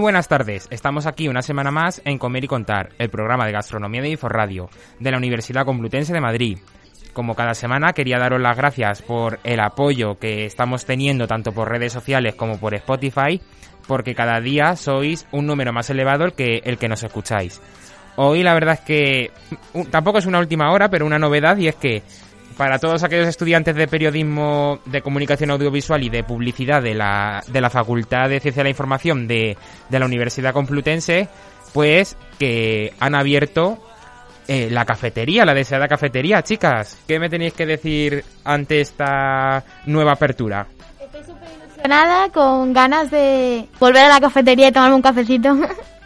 Buenas tardes, estamos aquí una semana más en Comer y Contar, el programa de gastronomía de Inforradio, de la Universidad Complutense de Madrid. Como cada semana quería daros las gracias por el apoyo que estamos teniendo tanto por redes sociales como por Spotify, porque cada día sois un número más elevado que el que nos escucháis. Hoy la verdad es que tampoco es una última hora, pero una novedad y es que para todos aquellos estudiantes de periodismo, de comunicación audiovisual y de publicidad de la, de la Facultad de Ciencia de la Información de, de la Universidad Complutense, pues que han abierto eh, la cafetería, la deseada cafetería. Chicas, ¿qué me tenéis que decir ante esta nueva apertura? Estoy súper ilusionada, con ganas de volver a la cafetería y tomarme un cafecito.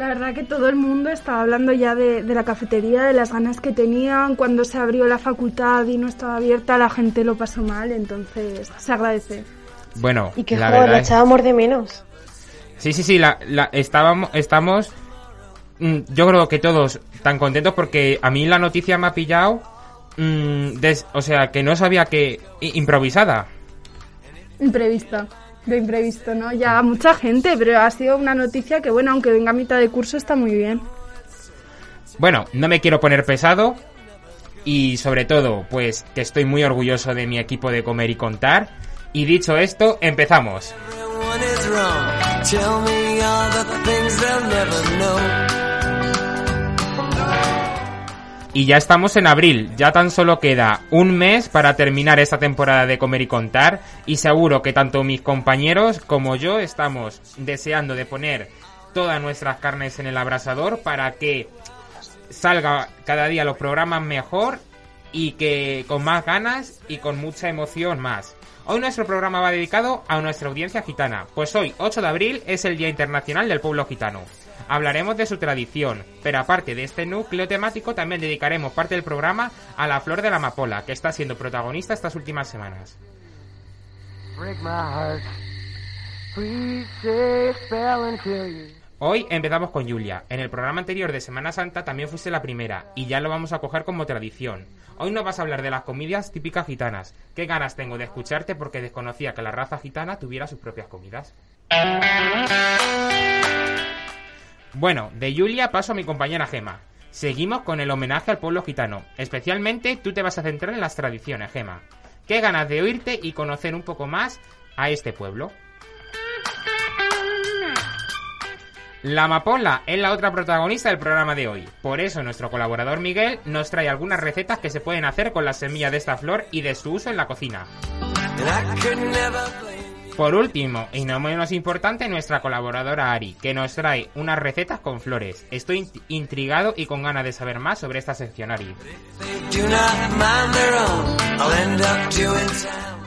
La verdad que todo el mundo estaba hablando ya de, de, la cafetería, de las ganas que tenían. Cuando se abrió la facultad y no estaba abierta, la gente lo pasó mal, entonces se agradece. Bueno, y que la joder, verdad la es- echábamos de menos. Sí, sí, sí, la, la- estábamos, estamos, mm, yo creo que todos tan contentos porque a mí la noticia me ha pillado, mm, des- o sea, que no sabía que improvisada. Imprevista, de imprevisto, ¿no? Ya mucha gente, pero ha sido una noticia que, bueno, aunque venga a mitad de curso, está muy bien. Bueno, no me quiero poner pesado y sobre todo, pues que estoy muy orgulloso de mi equipo de comer y contar. Y dicho esto, empezamos. Y ya estamos en abril, ya tan solo queda un mes para terminar esta temporada de Comer y Contar y seguro que tanto mis compañeros como yo estamos deseando de poner todas nuestras carnes en el abrasador para que salga cada día los programas mejor y que con más ganas y con mucha emoción más. Hoy nuestro programa va dedicado a nuestra audiencia gitana, pues hoy, 8 de abril, es el Día Internacional del Pueblo Gitano. Hablaremos de su tradición, pero aparte de este núcleo temático, también dedicaremos parte del programa a la flor de la amapola, que está siendo protagonista estas últimas semanas. Hoy empezamos con Julia. En el programa anterior de Semana Santa también fuiste la primera y ya lo vamos a coger como tradición. Hoy nos vas a hablar de las comidas típicas gitanas. Qué ganas tengo de escucharte porque desconocía que la raza gitana tuviera sus propias comidas. Bueno, de Julia paso a mi compañera Gema. Seguimos con el homenaje al pueblo gitano. Especialmente tú te vas a centrar en las tradiciones, Gema. Qué ganas de oírte y conocer un poco más a este pueblo. La amapola es la otra protagonista del programa de hoy. Por eso nuestro colaborador Miguel nos trae algunas recetas que se pueden hacer con la semilla de esta flor y de su uso en la cocina. Por último, y no menos importante, nuestra colaboradora Ari, que nos trae unas recetas con flores. Estoy int- intrigado y con ganas de saber más sobre esta sección, Ari.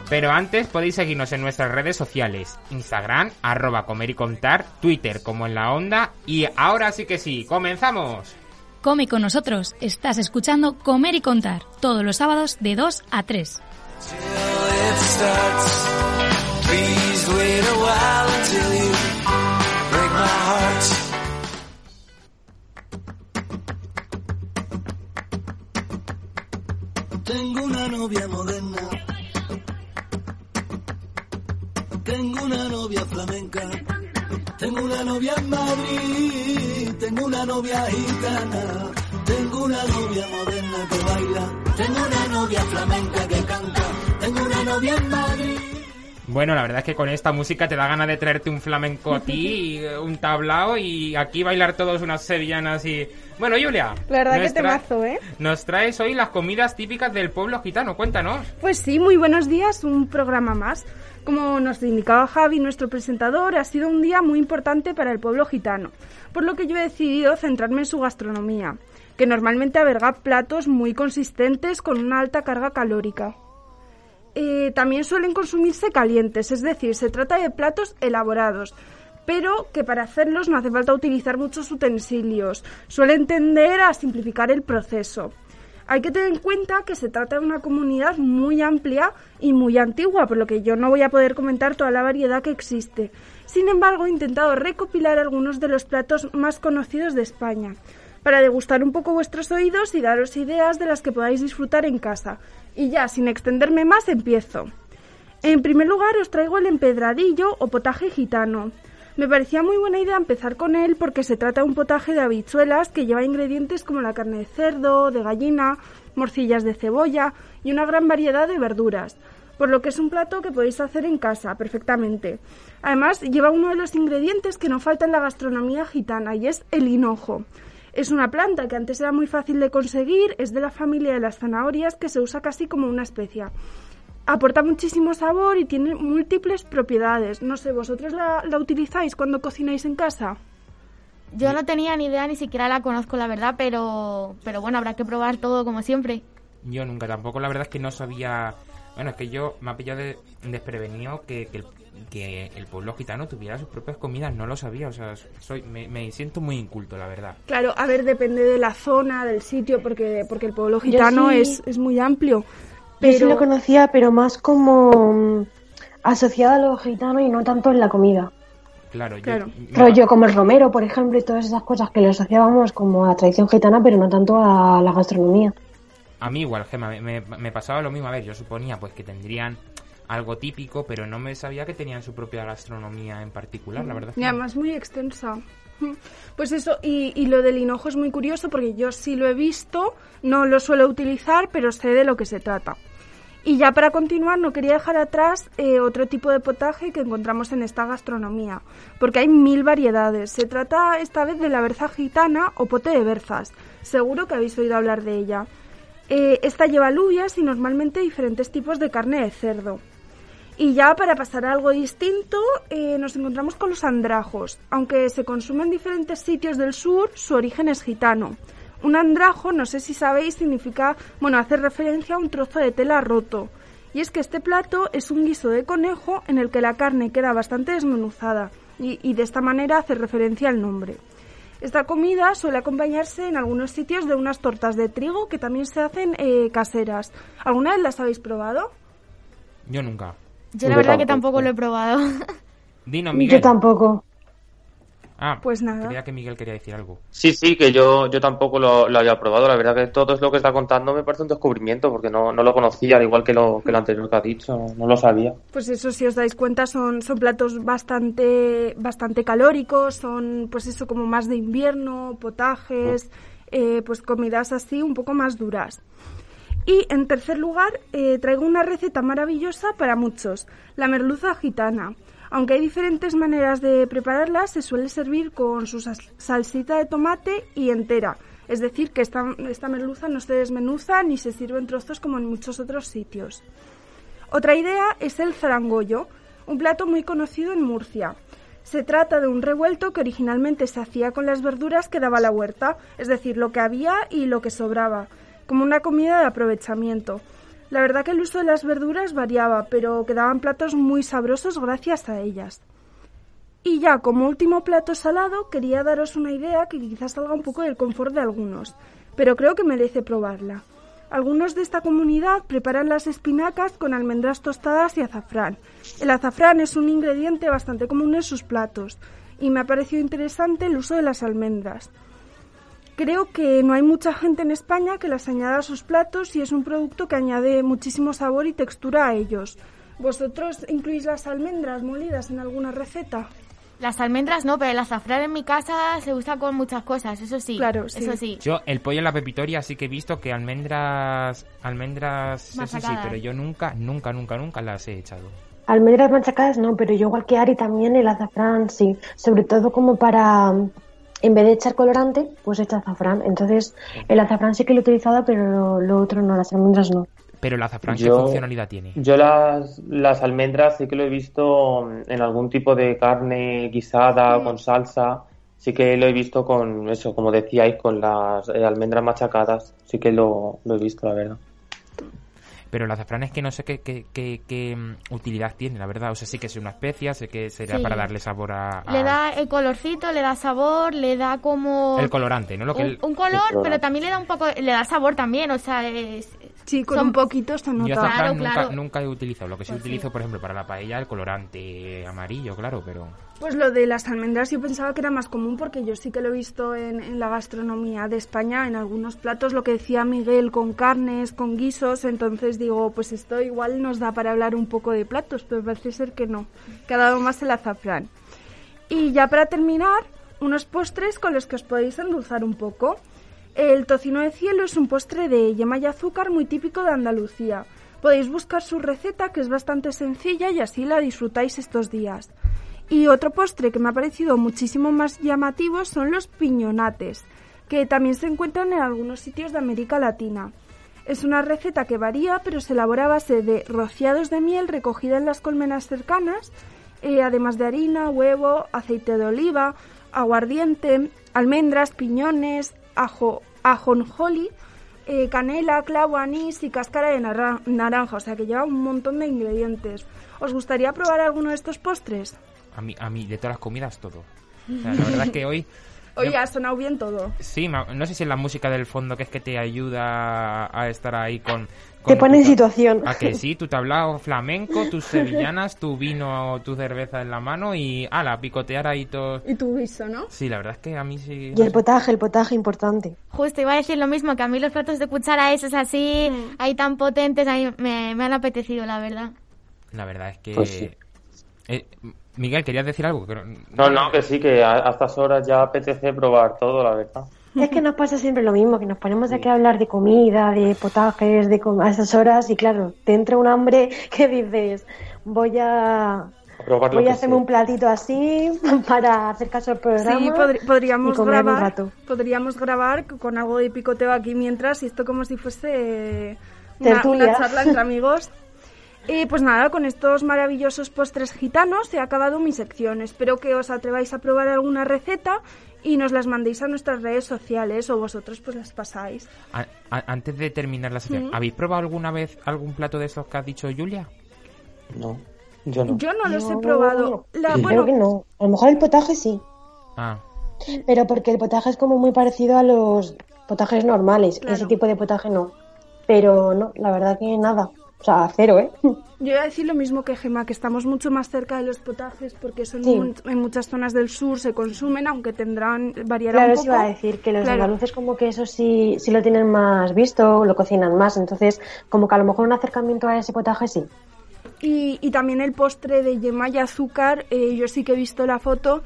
Pero antes podéis seguirnos en nuestras redes sociales, Instagram, arroba comer y contar, Twitter como en la onda, y ahora sí que sí, comenzamos. Come con nosotros. Estás escuchando Comer y Contar todos los sábados de 2 a 3. Till it starts. Please wait a while until you break my heart. Tengo una novia moderna. Tengo una novia flamenca. Tengo una novia en Madrid. Tengo una novia gitana. Tengo una novia moderna que baila. Tengo una novia flamenca que canta. Tengo una novia en Madrid. Bueno, la verdad es que con esta música te da ganas de traerte un flamenco a ti, y, eh, un tablao y aquí bailar todos unas sevillanas y... Bueno, Julia. La verdad que nos te tra- mazo, ¿eh? Nos traes hoy las comidas típicas del pueblo gitano, cuéntanos. Pues sí, muy buenos días, un programa más. Como nos indicaba Javi, nuestro presentador, ha sido un día muy importante para el pueblo gitano, por lo que yo he decidido centrarme en su gastronomía, que normalmente alberga platos muy consistentes con una alta carga calórica. Eh, también suelen consumirse calientes, es decir, se trata de platos elaborados, pero que para hacerlos no hace falta utilizar muchos utensilios. Suelen tender a simplificar el proceso. Hay que tener en cuenta que se trata de una comunidad muy amplia y muy antigua, por lo que yo no voy a poder comentar toda la variedad que existe. Sin embargo, he intentado recopilar algunos de los platos más conocidos de España, para degustar un poco vuestros oídos y daros ideas de las que podáis disfrutar en casa. Y ya, sin extenderme más, empiezo. En primer lugar, os traigo el empedradillo o potaje gitano. Me parecía muy buena idea empezar con él porque se trata de un potaje de habichuelas que lleva ingredientes como la carne de cerdo, de gallina, morcillas de cebolla y una gran variedad de verduras, por lo que es un plato que podéis hacer en casa perfectamente. Además, lleva uno de los ingredientes que no falta en la gastronomía gitana y es el hinojo. Es una planta que antes era muy fácil de conseguir, es de la familia de las zanahorias que se usa casi como una especia. Aporta muchísimo sabor y tiene múltiples propiedades. No sé, ¿vosotros la, la utilizáis cuando cocináis en casa? Yo no tenía ni idea, ni siquiera la conozco, la verdad, pero, pero bueno, habrá que probar todo como siempre. Yo nunca tampoco, la verdad es que no sabía... Bueno, es que yo me ha pillado de, desprevenido que, que, el, que el pueblo gitano tuviera sus propias comidas, no lo sabía, o sea, soy me, me siento muy inculto, la verdad. Claro, a ver, depende de la zona, del sitio, porque, porque el pueblo gitano sí. es, es muy amplio. Yo sí Pero lo conocía, pero más como mm, asociado a lo gitano y no tanto en la comida. Claro, yo- Claro. yo- Rollo como el romero, por ejemplo, y todas esas cosas que le asociábamos como a la tradición gitana, pero no tanto a la gastronomía. A mí igual, Gema, me, me- me pasaba lo mismo. A ver, yo suponía pues que tendrían algo típico, pero no me sabía que tenían su propia gastronomía en particular, la verdad. Y además muy extensa. Pues eso, y, y lo del hinojo es muy curioso porque yo sí lo he visto, no lo suelo utilizar, pero sé de lo que se trata. Y ya para continuar, no quería dejar atrás eh, otro tipo de potaje que encontramos en esta gastronomía, porque hay mil variedades. Se trata esta vez de la berza gitana o pote de berzas. Seguro que habéis oído hablar de ella. Eh, esta lleva alubias y normalmente diferentes tipos de carne de cerdo. Y ya para pasar a algo distinto, eh, nos encontramos con los andrajos. Aunque se consume en diferentes sitios del sur, su origen es gitano. Un andrajo, no sé si sabéis, significa, bueno, hace referencia a un trozo de tela roto. Y es que este plato es un guiso de conejo en el que la carne queda bastante desmenuzada y, y de esta manera hace referencia al nombre. Esta comida suele acompañarse en algunos sitios de unas tortas de trigo que también se hacen eh, caseras. ¿Alguna vez las habéis probado? Yo nunca. Yo la verdad que tampoco. lo he probado. Dino, Miguel. Yo tampoco. Ah, Pues nada. Creía que Miguel quería decir algo. Sí, sí, que yo, yo tampoco lo, lo había probado. La verdad que todo lo que está contando me parece un descubrimiento porque no, no lo conocía, al igual que lo, que lo anterior que ha dicho, no, no lo sabía. Pues eso, si os dais cuenta, son, son platos bastante, bastante calóricos, son pues eso como más de invierno, potajes, eh, pues comidas así un poco más duras. Y en tercer lugar, eh, traigo una receta maravillosa para muchos, la merluza gitana. Aunque hay diferentes maneras de prepararla, se suele servir con su sal- salsita de tomate y entera. Es decir, que esta merluza no se desmenuza ni se sirve en trozos como en muchos otros sitios. Otra idea es el zarangollo, un plato muy conocido en Murcia. Se trata de un revuelto que originalmente se hacía con las verduras que daba la huerta, es decir, lo que había y lo que sobraba, como una comida de aprovechamiento. La verdad que el uso de las verduras variaba, pero quedaban platos muy sabrosos gracias a ellas. Y ya como último plato salado quería daros una idea que quizás salga un poco del confort de algunos, pero creo que merece probarla. Algunos de esta comunidad preparan las espinacas con almendras tostadas y azafrán. El azafrán es un ingrediente bastante común en sus platos y me ha parecido interesante el uso de las almendras. Creo que no hay mucha gente en España que las añada a sus platos y es un producto que añade muchísimo sabor y textura a ellos. ¿Vosotros incluís las almendras molidas en alguna receta? Las almendras no, pero el azafrán en mi casa se usa con muchas cosas, eso sí. Claro, sí. Eso sí. Yo, el pollo en la pepitoria sí que he visto que almendras, almendras, eso sí, pero yo nunca, nunca, nunca, nunca las he echado. Almendras machacadas no, pero yo igual que Ari también el azafrán sí, sobre todo como para, en vez de echar colorante, pues echa azafrán. Entonces el azafrán sí que lo he utilizado, pero lo, lo otro no, las almendras no. Pero el azafrán, ¿qué Yo- funcionalidad tiene? Yo las, las almendras sí que lo he visto en algún tipo de carne guisada Mm. con salsa. Sí que lo he visto con eso, como decíais, con las eh, almendras machacadas. Sí que lo, lo he visto, la verdad. Pero el azafrán es que no sé qué, qué, qué- qué, mm, utilidad tiene, la verdad. O sea, sí que es una especia, sé que sería Sí. para darle sabor a... a- Le da el colorcito, le da sabor, le da como... El colorante, ¿no? Lo que un, el- un color, pero también le da un poco, le da sabor también, o sea, es... Sí, con son- un poquito se Yo azafrán Claro, nunca, claro. nunca he utilizado. Lo que sí Pues sí. utilizo, por ejemplo, para la paella, el colorante amarillo, claro, pero... Pues lo de las almendras yo pensaba que era más común porque yo sí que lo he visto en, la gastronomía de España, en algunos platos, lo que decía Miguel, con carnes, con guisos, entonces digo, pues esto igual nos da para hablar un poco de platos, pero parece ser que no, que ha dado más el azafrán. Y ya para terminar, unos postres con los que os podéis endulzar un poco. El tocino de cielo es un postre de yema y azúcar muy típico de Andalucía. Podéis buscar su receta, que es bastante sencilla y así la disfrutáis estos días. Y otro postre que me ha parecido muchísimo más llamativo son los piñonates, que también se encuentran en algunos sitios de América Latina. Es una receta que varía, pero se elabora a base de rociados de miel recogida en las colmenas cercanas, eh, además de harina, huevo, aceite de oliva, aguardiente, almendras, piñones, ajo, ajonjoli, eh, canela, clavo, anís y cáscara de naranja, o sea que lleva un montón de ingredientes. ¿Os gustaría probar alguno de estos postres? A mí, a mí de todas las comidas, todo. O sea, la verdad es que hoy... Oye, ha sonado bien todo. Sí, no sé si es la música del fondo que es que te ayuda a estar ahí con... Te pone en tu- situación. A que sí, tu tablao flamenco, tus sevillanas, tu vino, tu cerveza en la mano y ala, picotear ahí todo. Y tu guiso, ¿no? Sí, la verdad es que a mí sí. Y el potaje, el potaje importante. Justo, iba a decir lo mismo, que a mí los platos de cuchara esos así, Mm. ahí tan potentes, ahí me, me han apetecido, la verdad. La verdad es que. Pues sí. Eh, Miguel, ¿querías decir algo? Que No, no, que sí, que a, a estas horas ya apetece probar todo, la verdad. Es que nos pasa siempre lo mismo, que nos ponemos aquí a hablar de comida, de potajes, de com- a esas horas y claro, te entra un hambre que dices, voy a voy a hacerme sea. un platito así para hacer caso al programa. Sí, podríamos y comer un grabar, rato. podríamos grabar con algo de picoteo aquí mientras y esto como si fuese una, una charla entre amigos. Y pues nada, con estos maravillosos postres gitanos he acabado mi sección. Espero que os atreváis a probar alguna receta y nos las mandéis a nuestras redes sociales o vosotros pues las pasáis. A- a- antes de terminar la sección, Mm. ¿habéis probado alguna vez algún plato de estos que ha dicho Julia? No, yo no. Yo no los he No, probado. La, creo bueno, que no. A lo mejor el potaje sí, Ah, pero porque el potaje es como muy parecido a los potajes normales. Claro. Ese tipo de potaje no. Pero no, la verdad que nada. O sea, cero, ¿eh? Yo voy a decir lo mismo que Gema, que estamos mucho más cerca de los potajes porque son Sí. en muchas zonas del sur se consumen, aunque tendrán variará Claro, un eso poco. iba a decir que los Claro. andaluces como que eso sí, sí lo tienen más visto, lo cocinan más, entonces como que a lo mejor un acercamiento a ese potaje sí. Y, y también el postre de yema y azúcar, eh, yo sí que he visto la foto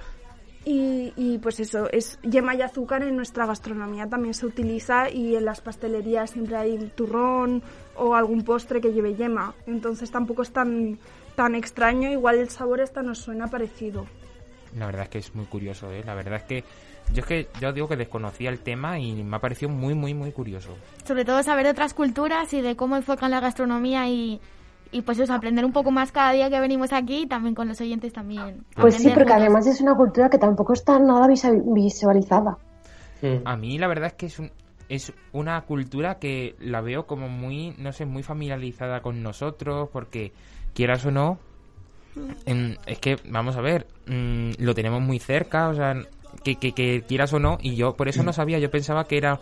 y, y pues eso, es yema y azúcar en nuestra gastronomía también se utiliza y en las pastelerías siempre hay turrón o algún postre que lleve yema, entonces tampoco es tan, tan extraño, igual el sabor hasta nos suena parecido. la verdad es que es muy curioso, ¿eh? La verdad es que yo es que yo digo que desconocía el tema y me ha parecido muy, muy, muy curioso. Sobre todo saber de otras culturas y de cómo enfocan la gastronomía y, y pues eso, aprender un poco más cada día que venimos aquí y también con los oyentes también. Pues sí, porque además es una cultura que tampoco está nada visualizada. A mí la verdad es que es un- es una cultura que la veo como muy, no sé, muy familiarizada con nosotros, porque quieras o no, em, es que, vamos a ver, mm, lo tenemos muy cerca, o sea, que, que, que quieras o no, y yo por eso no sabía, yo pensaba que era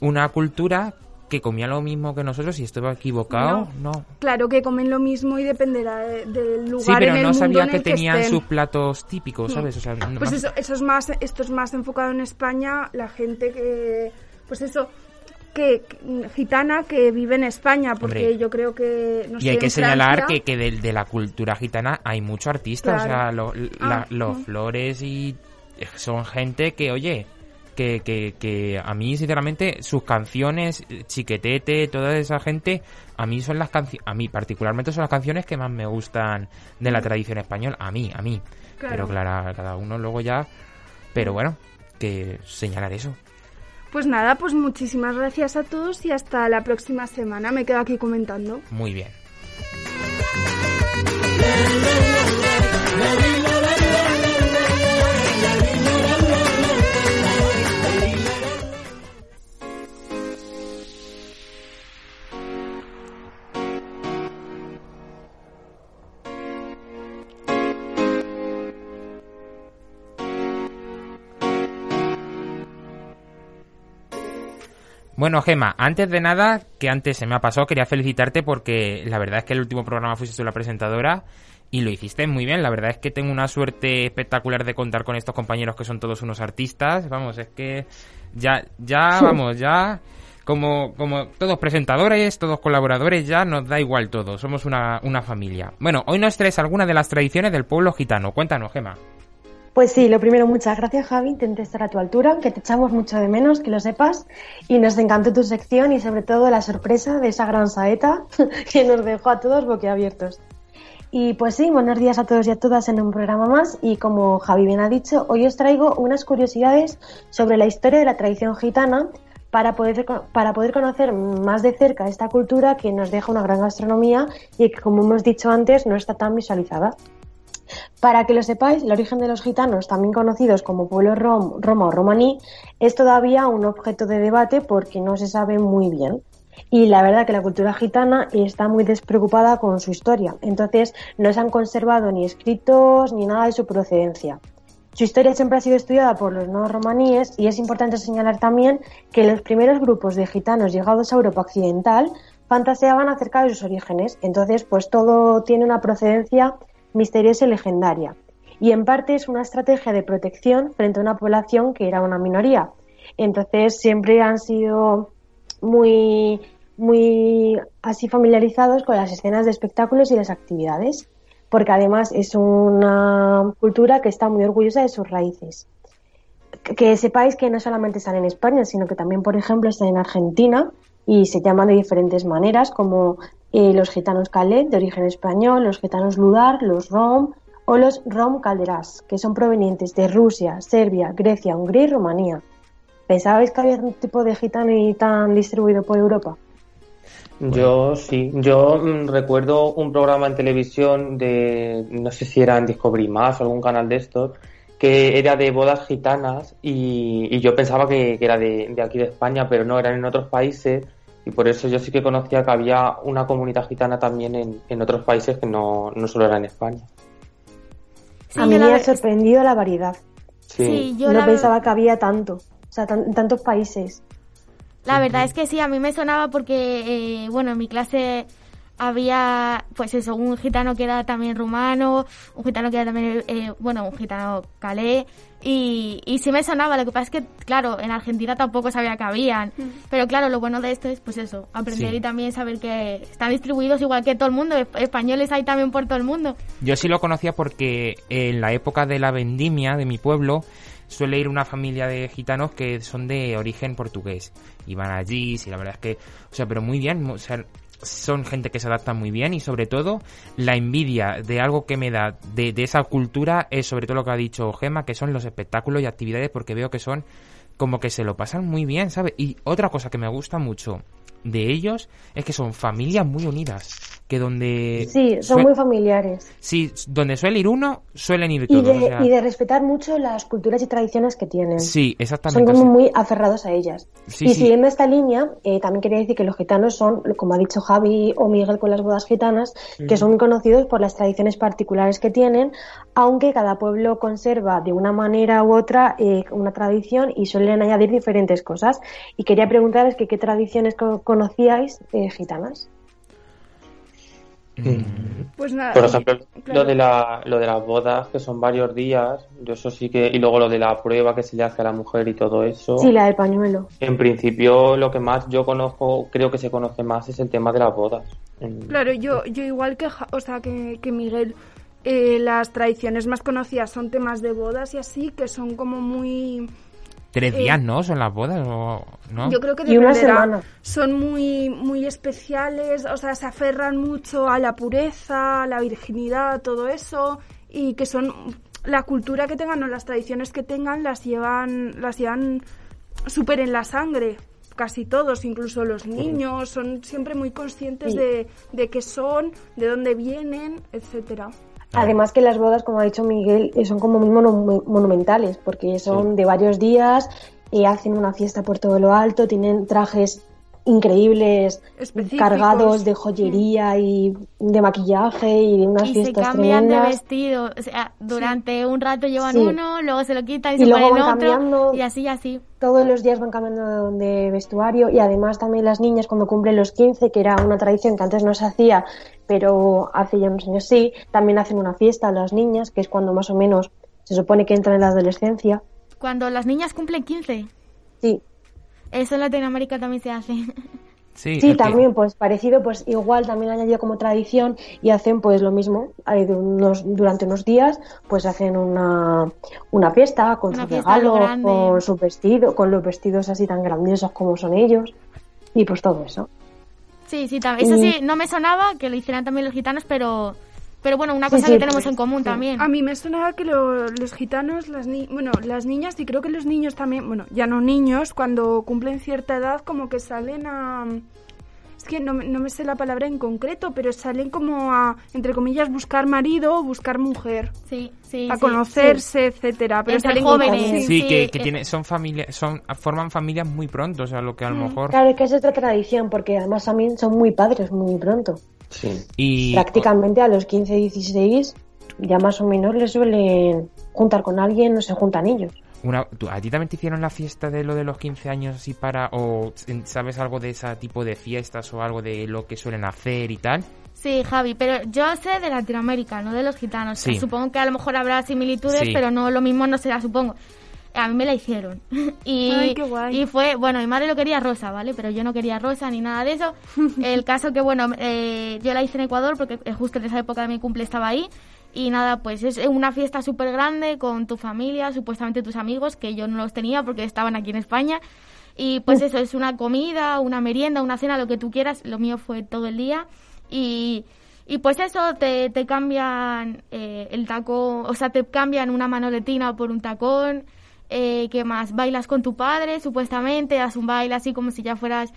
una cultura que comía lo mismo que nosotros y estuve equivocado, no. Claro que comen lo mismo y dependerá de- del lugar Sí, pero en el no mundo sabía en que el que tenían estén. sus platos típicos. ¿sabes? O sea, Pues eso, eso es más, esto es más enfocado en España, la gente que, pues eso, que, gitana que vive en España, porque Hombre. yo creo que, no y sé, hay que señalar Francia- que, que de, de la cultura gitana hay mucho artista, o sea, lo- la- Ah, los mm. flores y son gente que, oye, que, que, que a mí, sinceramente, sus canciones, Chiquetete, toda esa gente, a mí son las canciones, a mí particularmente son las canciones que más me gustan de la tradición española, a mí, a mí. Claro. Pero claro, cada uno luego ya, pero bueno, que señalar eso. Pues nada, pues muchísimas gracias a todos y hasta la próxima semana. Me quedo aquí comentando. Muy bien. Bueno, Gema, antes de nada, que antes se me ha pasado, quería felicitarte porque la verdad es que el último programa fuiste tú la presentadora y lo hiciste muy bien. La verdad es que tengo una suerte espectacular de contar con estos compañeros que son todos unos artistas. Vamos, es que ya, ya, vamos, ya, como, como todos presentadores, todos colaboradores, ya nos da igual todo. Somos una, una familia. Bueno, hoy nos traes alguna de las tradiciones del pueblo gitano. Cuéntanos, Gema. Pues sí, lo primero, muchas gracias Javi, intenté estar a tu altura, que te echamos mucho de menos, que lo sepas, y nos encantó tu sección y sobre todo la sorpresa de esa gran saeta que nos dejó a todos boquiabiertos. Y pues sí, buenos días a todos y a todas en un programa más y como Javi bien ha dicho, hoy os traigo unas curiosidades sobre la historia de la tradición gitana para poder, para poder conocer más de cerca esta cultura que nos deja una gran gastronomía y que como hemos dicho antes no está tan visualizada. Para que lo sepáis, el origen de los gitanos, también conocidos como pueblo rom, roma o romaní, es todavía un objeto de debate porque no se sabe muy bien. Y la verdad que la cultura gitana está muy despreocupada con su historia, entonces no se han conservado ni escritos ni nada de su procedencia. Su historia siempre ha sido estudiada por los no romaníes y es importante señalar también que los primeros grupos de gitanos llegados a Europa Occidental fantaseaban acerca de sus orígenes, entonces pues todo tiene una procedencia misteriosa y legendaria. Y en parte es una estrategia de protección frente a una población que era una minoría. Entonces siempre han sido muy, muy así familiarizados con las escenas de espectáculos y las actividades, porque además es una cultura que está muy orgullosa de sus raíces. Que sepáis que no solamente están en España, sino que también, por ejemplo, están en Argentina y se llaman de diferentes maneras, como eh, los gitanos Calet, de origen español, los gitanos Ludar, los Rom o los Rom Calderás, que son provenientes de Rusia, Serbia, Grecia, Hungría y Rumanía. ¿Pensabais que había un tipo de gitano y tan distribuido por Europa? Yo sí, yo mm, recuerdo un programa en televisión de, no sé si era en Discovery Más o algún canal de estos, que era de bodas gitanas y, yo pensaba que, que era de, de aquí de España, pero no, eran en otros países y por eso yo sí que conocía que había una comunidad gitana también en, en otros países que no, no solo era en España. Sí, a mí me ha sorprendido la variedad. Sí, Sí, yo no la, pensaba que había tanto, o sea, tan- tantos países. la verdad es que sí, a mí me sonaba porque, eh, bueno, en mi clase había, pues eso, un gitano que era también rumano, un gitano que era también, eh, bueno, un gitano calé, y, y sí me sonaba, lo que pasa es que, claro, en Argentina tampoco sabía que habían, pero claro, lo bueno de esto es, pues eso, aprender Sí. y también saber que están distribuidos igual que todo el mundo, esp- españoles hay también por todo el mundo. Yo sí lo conocía porque en la época de la vendimia de mi pueblo suele ir una familia de gitanos que son de origen portugués. Y van allí, sí, la verdad es que, o sea, pero muy bien, o sea, son gente que se adapta muy bien y sobre todo la envidia de algo que me da de, de esa cultura es sobre todo lo que ha dicho Gema, que son los espectáculos y actividades porque veo que son como que se lo pasan muy bien, ¿sabes? Y otra cosa que me gusta mucho de ellos es que son familias muy unidas. Que donde. Sí, son muy familiares. Sí, donde suele ir uno, suelen ir Y todos. de, o sea, y de respetar mucho las culturas y tradiciones que tienen. Sí, Son exactamente. como sí. muy aferrados a ellas. Sí, y sí. siguiendo esta línea, eh, también quería decir que los gitanos son, como ha dicho Javi o Miguel con las bodas gitanas, que son muy conocidos por las tradiciones particulares que tienen, aunque cada pueblo conserva de una manera u otra eh, una tradición y suelen añadir diferentes cosas. Y quería preguntaros que qué tradiciones co- conocíais eh, gitanas. Pues nada. Por ejemplo, claro. lo de la, lo de las bodas, que son varios días, yo eso sí que, y luego lo de la prueba que se le hace a la mujer y todo eso. Sí, la del pañuelo. En principio, lo que más yo conozco, creo que se conoce más, es el tema de las bodas. Claro, yo, yo igual que, o sea, que, que Miguel, eh, las tradiciones más conocidas son temas de bodas y así, que son como muy Tres Eh, días, ¿no? Son las bodas, o- ¿no? Yo creo que Y una semana. Son muy, muy especiales, o sea, se aferran mucho a la pureza, a la virginidad, todo eso, y que son la cultura que tengan o las tradiciones que tengan las llevan, las llevan súper en la sangre. Casi todos, incluso los niños, son siempre muy conscientes Sí. de, de qué son, de dónde vienen, etcétera. Además que las bodas, como ha dicho Miguel, eh, son como muy monu- monumentales, porque son de varios días, y hacen una fiesta por todo lo alto, tienen trajes increíbles, cargados de joyería y de maquillaje y de unas y se fiestas cambian de vestido. O sea, durante un rato llevan Sí. uno, luego se lo quitan y, Y se luego ponen van otro. cambiando. Y así, así. Todos los días van cambiando de vestuario y además también las niñas cuando cumplen los 15, que era una tradición que antes no se hacía, pero hace ya unos años sí, también hacen una fiesta a las niñas, que es cuando más o menos se supone que entran en la adolescencia. Cuando las niñas cumplen 15. Sí, Eso en Latinoamérica también se hace. Sí, también, pues parecido, pues igual también han añadido como tradición y hacen pues lo mismo. Hay de unos, durante unos días, pues hacen una, una fiesta con Una sus fiesta regalos, con sus vestidos, con los vestidos así tan grandiosos como son ellos. Y pues todo eso. Sí, sí, también. Eso sí, no me sonaba que lo hicieran también los gitanos, pero, pero bueno, una cosa sí, que tenemos en común sí. también. A mí me sonaba que lo- los gitanos, las ni bueno, las niñas y creo que los niños también, bueno, ya no niños, cuando cumplen cierta edad como que salen a... Es que no, me- no me sé la palabra en concreto, pero salen como a, entre comillas, buscar marido o buscar mujer, Sí, sí. a sí. conocerse, etcétera. Pero Entre salen como- jóvenes. sí. Sí, Sí, que, que eh. tiene, son familias, son, forman familias muy pronto, o sea, lo que a lo mejor... Claro, que es otra tradición, porque además también son muy padres muy pronto. Sí. Y Prácticamente a los 15, 16 ya más o menos les suelen juntar con alguien o se juntan ellos. una, ¿tú- ¿a ti también te hicieron la fiesta de lo de los 15 años así para... o sabes algo de ese tipo de fiestas o algo de lo que suelen hacer y tal? Sí, Javi, pero yo sé de Latinoamérica, no de los gitanos. Sí. Supongo que a lo mejor habrá similitudes, Sí. pero no lo mismo no será, supongo. A mí me la hicieron. y, Ay, qué guay. y fue, bueno, mi madre lo quería rosa, ¿vale? Pero yo no quería rosa ni nada de eso. El caso que, bueno, eh, yo la hice en Ecuador porque eh, justo en esa época de mi cumple estaba ahí. Y nada, pues es una fiesta súper grande con tu familia, supuestamente tus amigos, que yo no los tenía porque estaban aquí en España. Y pues eso, es una comida, una merienda, una cena, lo que tú quieras. Lo mío fue todo el día. Y, y pues eso, te, te cambian eh, el tacón, o sea, te cambian una manoletina por un tacón. Eh, ¿Qué más? Bailas con tu padre, supuestamente, das un baile así como si ya fueras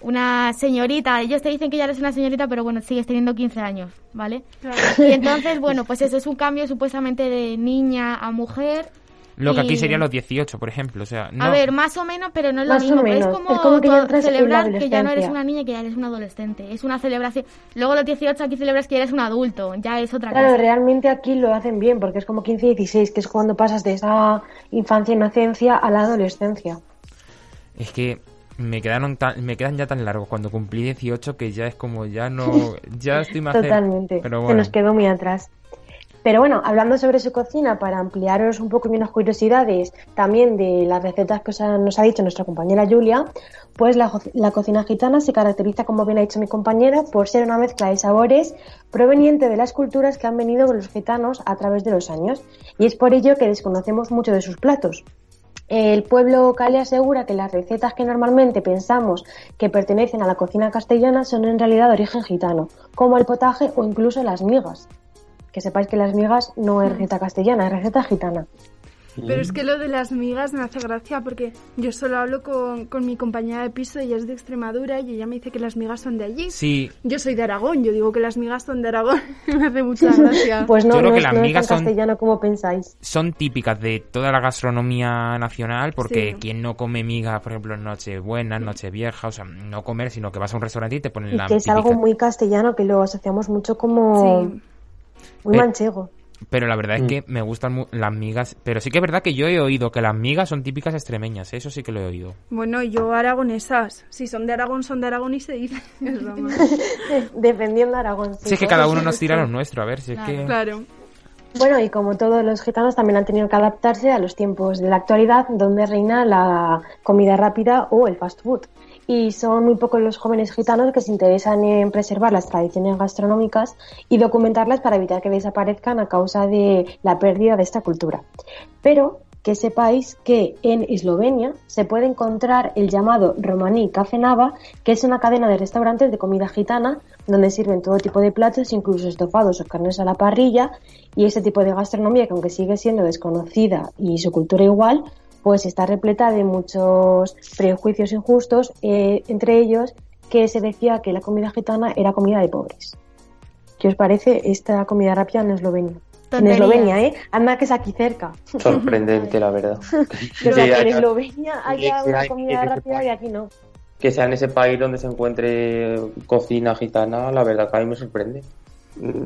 una señorita. Ellos te dicen que ya eres una señorita, pero bueno, sigues teniendo 15 años, ¿vale? Y entonces, bueno, pues eso es un cambio supuestamente de niña a mujer. Lo que aquí Y- serían los 18, por ejemplo, o sea, no... A ver, más o menos, pero no es lo Más o mismo. menos. Es como, Es como que ya celebrar que ya no eres una niña y que ya eres un adolescente. Es una celebración. Luego los 18 aquí celebras que ya eres un adulto. Ya es otra Claro, cosa. realmente aquí lo hacen bien, porque es como 15 y 16, que es cuando pasas de esa infancia, inocencia a la adolescencia. Es que me quedaron tan- me quedan ya tan largos cuando cumplí 18 que ya es como ya no ya estoy más cerca. Totalmente. Pero Se bueno. nos quedó muy atrás. Pero bueno, hablando sobre su cocina, para ampliaros un poco menos curiosidades también de las recetas que nos ha dicho nuestra compañera Julia, pues la, la cocina gitana se caracteriza, como bien ha dicho mi compañera, por ser una mezcla de sabores proveniente de las culturas que han venido con los gitanos a través de los años. Y es por ello que desconocemos mucho de sus platos. El pueblo Cali asegura que las recetas que normalmente pensamos que pertenecen a la cocina castellana son en realidad de origen gitano, como el potaje o incluso las migas. Que sepáis que las migas no es receta castellana, es receta gitana. Pero es que lo de las migas me hace gracia porque yo solo hablo con, con mi compañera de piso, ella es de Extremadura y ella me dice que las migas son de allí. Sí, Yo soy de Aragón, yo digo que las migas son de Aragón. me hace mucha gracia. Pues no, Yo creo no que es, las no es migas tan son- castellano como pensáis. son típicas de toda la gastronomía nacional porque Sí. quien no come migas, por ejemplo, en Nochebuena, en Nochevieja, o sea, no comer, sino que vas a un restaurante y te ponen Y la que es típica- algo muy castellano que lo asociamos mucho como Sí. Muy Eh, manchego. Pero la verdad es Mm. que me gustan las migas, pero sí que es verdad que yo he oído que las migas son típicas extremeñas, eso sí que lo he oído. Bueno, y yo aragonesas. Si son de Aragón, son de Aragón y se dice. Defendiendo a Aragón. sí. Si es que cada uno nos tira lo nuestro, a ver, si es que... Claro. Bueno, y como todos los gitanos también han tenido que adaptarse a los tiempos de la actualidad donde reina la comida rápida o el fast food. Y son muy pocos los jóvenes gitanos que se interesan en preservar las tradiciones gastronómicas y documentarlas para evitar que desaparezcan a causa de la pérdida de esta cultura. Pero que sepáis que en Eslovenia se puede encontrar el llamado Romaní Café Nava, que es una cadena de restaurantes de comida gitana donde sirven todo tipo de platos, incluso estofados o carnes a la parrilla, y ese tipo de gastronomía que aunque sigue siendo desconocida y su cultura igual, pues está repleta de muchos prejuicios injustos, eh, entre ellos que se decía que la comida gitana era comida de pobres. ¿Qué os parece esta comida rápida en Eslovenia? En Eslovenia, ¿eh? Anda que es aquí cerca. Sorprendente, la verdad. Que, Sí, en Eslovenia haya que una hay- comida que- rápida y aquí no. Que sea en ese país donde se encuentre cocina gitana, la verdad que a mí me sorprende.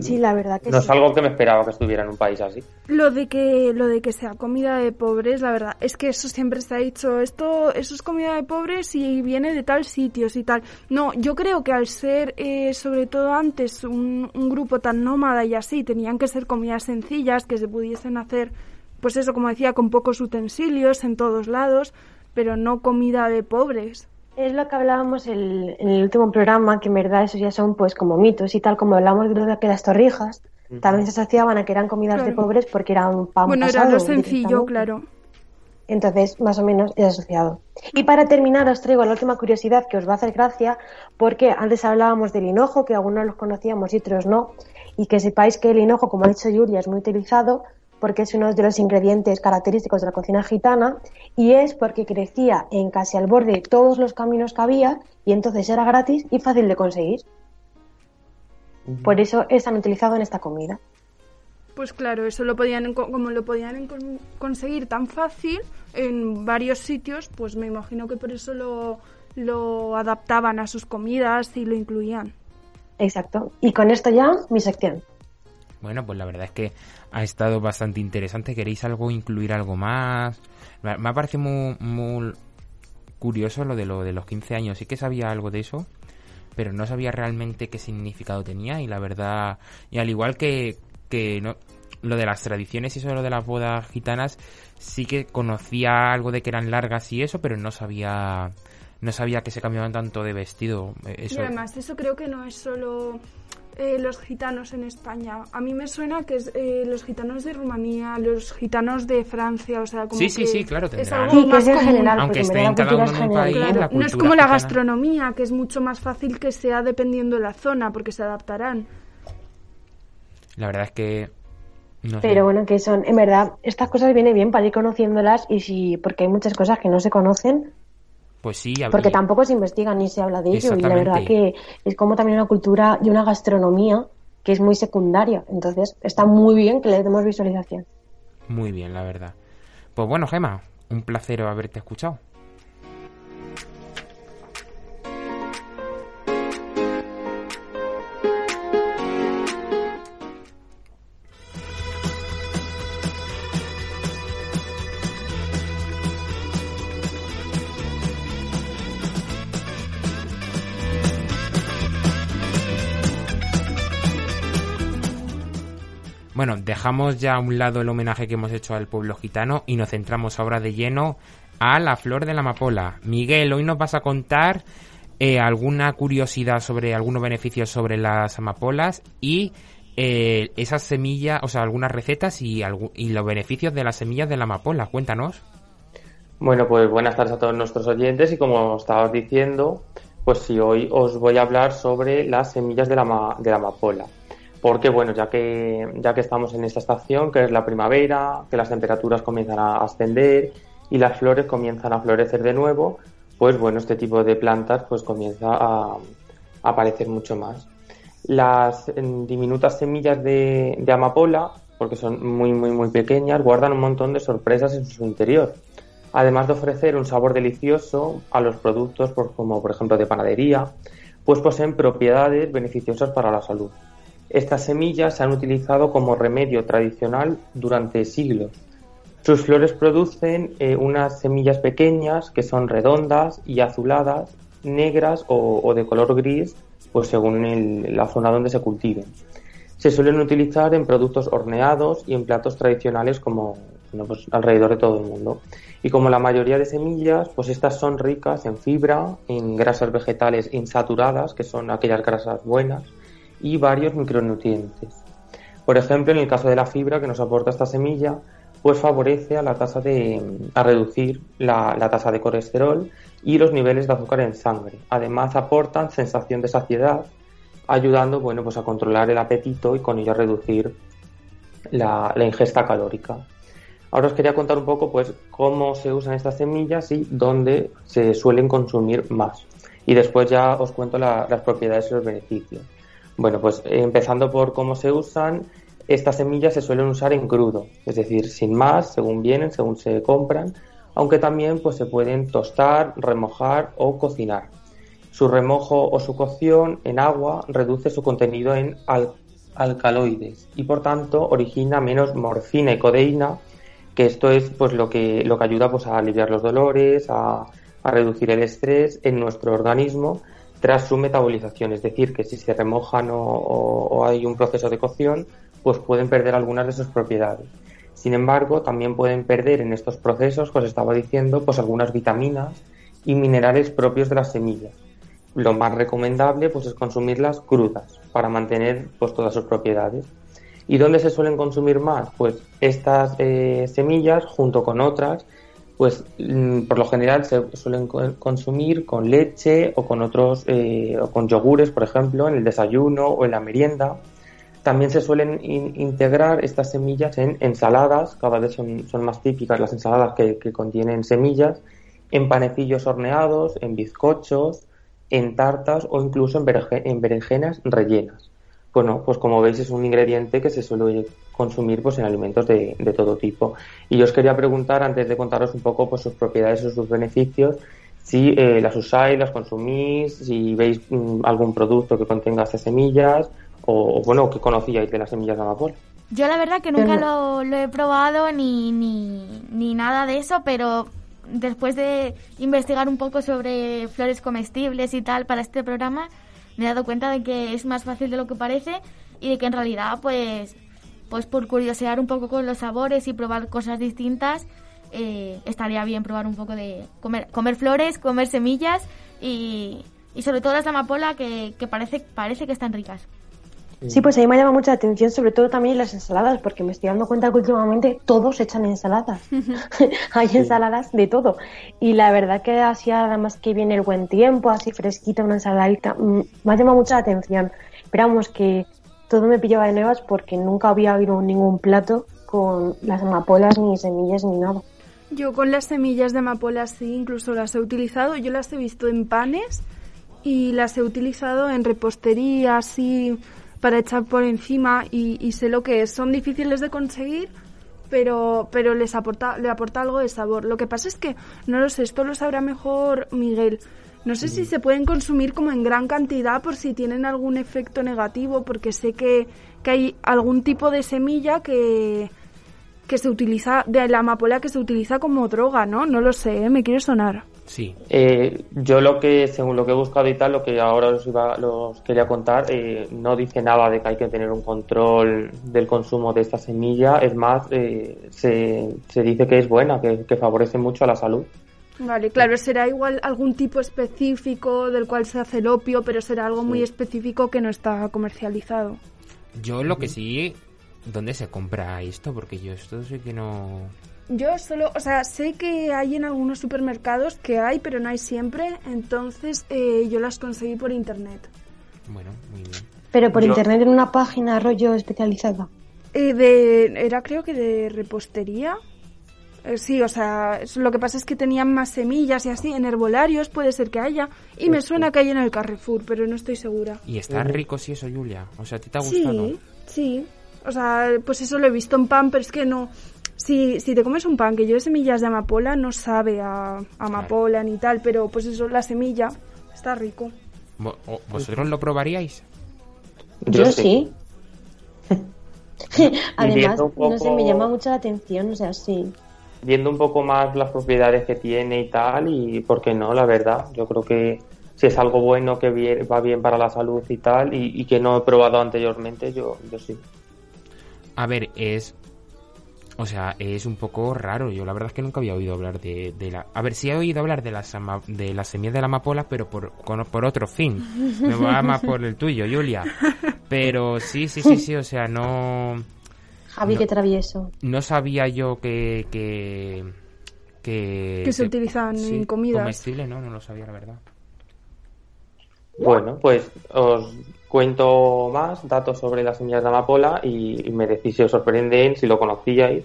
Sí, la verdad que no sí. es algo que me esperaba que estuviera en un país así. Lo de que lo de que sea comida de pobres, la verdad, es que eso siempre se ha dicho, esto eso es comida de pobres y viene de tal sitios y tal. No, yo creo que al ser eh, sobre todo antes un, un grupo tan nómada y así, tenían que ser comidas sencillas que se pudiesen hacer pues eso, como decía, con pocos utensilios en todos lados, pero no comida de pobres. Es lo que hablábamos el- en el último programa, que en verdad esos ya son pues como mitos y tal, como hablamos de que las torrijas, también se asociaban a que eran comidas de pobres porque era un pan bueno, era lo sencillo, claro. Entonces, más o menos es asociado. Y para terminar, os traigo la última curiosidad que os va a hacer gracia, porque antes hablábamos del hinojo, que algunos los conocíamos y otros no, y que sepáis que el hinojo, como ha dicho Julia, es muy utilizado porque es uno de los ingredientes característicos de la cocina gitana y es porque crecía en casi al borde de todos los caminos que había y entonces era gratis y fácil de conseguir. Por eso es tan utilizado en esta comida. Pues claro, eso lo podían como lo podían conseguir tan fácil en varios sitios, pues me imagino que por eso lo, lo adaptaban a sus comidas y lo incluían. Exacto. Y con esto ya mi sección. Bueno, pues la verdad es que ha estado bastante interesante. ¿Queréis algo, incluir algo más? Me parecido muy, muy curioso lo de lo de los 15 años. Sí que sabía algo de eso, pero no sabía realmente qué significado tenía. Y la verdad, y al igual que, que no, lo de las tradiciones y eso de lo de las bodas gitanas, sí que conocía algo de que eran largas y eso, pero no sabía no sabía que se cambiaban tanto de vestido. Eso, Y además eso creo que no es solo eh, los gitanos en España. A mí me suena que es eh, los gitanos de Rumanía, los gitanos de Francia, o sea, como Sí, sí, que sí, claro, es algo Sí, que más es en común. general, Aunque esté en cada uno en un país, la no es como la gitana- gastronomía, que es mucho más fácil que sea dependiendo de la zona, porque se adaptarán. La verdad es que no sé. Pero bueno, que son, en verdad, estas cosas vienen bien para ir conociéndolas y si, porque hay muchas cosas que no se conocen, Pues sí, porque tampoco se investiga ni se habla de ello. Y la verdad que es como también una cultura y una gastronomía que es muy secundaria. Entonces, está muy bien que le demos visualización. Muy bien, la verdad. Pues bueno, Gema, un placer haberte escuchado. Dejamos ya a un lado el homenaje que hemos hecho al pueblo gitano y nos centramos ahora de lleno a la flor de la amapola. Miguel, hoy nos vas a contar eh, alguna curiosidad sobre algunos beneficios sobre las amapolas y eh, esas semillas, o sea, algunas recetas y, y los beneficios de las semillas de la amapola. Cuéntanos. Bueno, pues buenas tardes a todos nuestros oyentes y como estabas diciendo, pues sí, hoy os voy a hablar sobre las semillas de la, de la amapola. Porque bueno, ya que, ya que estamos en esta estación, que es la primavera, que las temperaturas comienzan a ascender y las flores comienzan a florecer de nuevo, pues bueno, este tipo de plantas pues comienza a, aparecer mucho más. Las diminutas semillas de, de amapola, porque son muy, muy, muy pequeñas, guardan un montón de sorpresas en su interior. Además de ofrecer un sabor delicioso a los productos, por- como por ejemplo de panadería, pues poseen propiedades beneficiosas para la salud. Estas semillas se han utilizado como remedio tradicional durante siglos. Sus flores producen eh, unas semillas pequeñas que son redondas y azuladas, negras o, de color gris, pues según la zona donde se cultiven. Se suelen utilizar en productos horneados y en platos tradicionales como pues alrededor de todo el mundo. Y como la mayoría de semillas, pues estas son ricas en fibra, en grasas vegetales insaturadas, que son aquellas grasas buenas, y varios micronutrientes. Por ejemplo, en el caso de la fibra que nos aporta esta semilla, pues favorece a la tasa de, a reducir la, la tasa de colesterol y los niveles de azúcar en sangre. Además aportan sensación de saciedad, ayudando bueno, pues a controlar el apetito y con ello a reducir la, la ingesta calórica. Ahora os quería contar un poco pues cómo se usan estas semillas y dónde se suelen consumir más. Y después ya os cuento la- las propiedades y los beneficios. Bueno, pues eh, empezando por cómo se usan, estas semillas se suelen usar en crudo, es decir, sin más, según vienen, según se compran, aunque también pues se pueden tostar, remojar o cocinar. Su remojo o su cocción en agua reduce su contenido en al- alcaloides y por tanto origina menos morfina y codeína, que esto es pues lo que lo que ayuda pues a aliviar los dolores, a, a reducir el estrés en nuestro organismo tras su metabolización, es decir, que si se remojan o, hay un proceso de cocción, pues pueden perder algunas de sus propiedades. Sin embargo, también pueden perder en estos procesos, pues estaba diciendo, pues algunas vitaminas y minerales propios de las semillas. Lo más recomendable pues es consumirlas crudas para mantener pues todas sus propiedades. ¿Y dónde se suelen consumir más? Pues estas eh, semillas junto con otras, pues mm, por lo general se suelen co- consumir con leche o con otros eh, o con yogures, por ejemplo, en el desayuno o en la merienda. También se suelen in- integrar estas semillas en ensaladas, cada vez son, son más típicas las ensaladas que, que contienen semillas, en panecillos horneados, en bizcochos, en tartas o incluso en berenjenas rellenas. Bueno, pues como veis es un ingrediente que se suele consumir pues en alimentos de, de todo tipo. Y yo os quería preguntar, antes de contaros un poco pues sus propiedades o sus beneficios, si eh, las usáis, las consumís, si veis mm, algún producto que contenga estas semillas o, o, bueno, que conocíais de las semillas de amapola. Yo la verdad que nunca lo, lo he probado ni, ni, ni nada de eso, pero después de investigar un poco sobre flores comestibles y tal para este programa, me he dado cuenta de que es más fácil de lo que parece y de que en realidad, pues, pues por curiosear un poco con los sabores y probar cosas distintas, eh, estaría bien probar un poco de comer, comer flores, comer semillas y, y sobre todo las de amapola que, que parece, parece que están ricas. Sí, pues a mí me llama mucho la atención, sobre todo también las ensaladas, porque me estoy dando cuenta que últimamente todos echan ensaladas. Hay ensaladas de todo. Y la verdad que así, además que viene el buen tiempo, así fresquita, una ensaladita, mm, me ha llamado mucho la atención. Pero vamos, que todo me pillaba de nuevas porque nunca había habido ningún plato con las amapolas, ni semillas, ni nada. Yo con las semillas de amapola sí, incluso las he utilizado. Yo las he visto en panes y las he utilizado en repostería, así, para echar por encima y, y sé lo que es. Son difíciles de conseguir, pero, pero les aporta, le aporta algo de sabor. Lo que pasa es que, no lo sé, esto lo sabrá mejor Miguel. No sé si se pueden consumir como en gran cantidad por si tienen algún efecto negativo, porque sé que, que hay algún tipo de semilla que, que se utiliza, de la amapola que se utiliza como droga, ¿no? No lo sé, ¿eh? me quiere sonar. Sí. Eh, yo lo que, según lo que he buscado y tal, lo que ahora os, iba, los quería contar, eh, no dice nada de que hay que tener un control del consumo de esta semilla. Es más, eh, se, se dice que es buena, que, que favorece mucho a la salud. Vale, claro, será igual algún tipo específico del cual se hace el opio, pero será algo muy específico que no está comercializado. Yo lo que sí... ¿Dónde se compra esto? Porque yo esto sí que no... Yo solo, o sea, sé que hay en algunos supermercados que hay, pero no hay siempre, entonces eh, yo las conseguí por internet. Bueno, muy bien. Pero por Yo- internet en una página rollo especializada. Eh, de, era creo que de repostería. Eh, sí, o sea, lo que pasa es que tenían más semillas y así. En herbolarios puede ser que haya. Y me suena que hay en el Carrefour, pero no estoy segura. ¿Y está rico si eso, Julia? O sea, ¿a ti te ha gustado? Sí, sí. O sea, pues eso lo he visto en pan, pero es que no. Si, si te comes un pan que lleve semillas de amapola, no sabe a, a amapola ni tal, pero pues eso, la semilla está rico. ¿Vosotros lo probaríais? Yo, sí. Además, no sé, me llama mucho la atención, o sea, sí. Viendo un poco más las propiedades que tiene y tal, y por qué no, la verdad. Yo creo que si es algo bueno que va bien para la salud y tal, y, y que no he probado anteriormente, yo, yo sí. A ver, es... O sea, es un poco raro. Yo la verdad es que nunca había oído hablar de, de la... A ver, sí he oído hablar de las, ama- de las semillas de la amapola, pero por, con- por otro fin. Me va más por el tuyo, Julia. Pero sí, sí, sí, sí, o sea, no... Javi, No. qué travieso. No sabía yo que... que que, Que se utilizaban en comidas. comestible, no, no lo sabía, la verdad. Bueno, pues os cuento más datos sobre las semillas de amapola y, me decís si os sorprenden, si lo conocíais.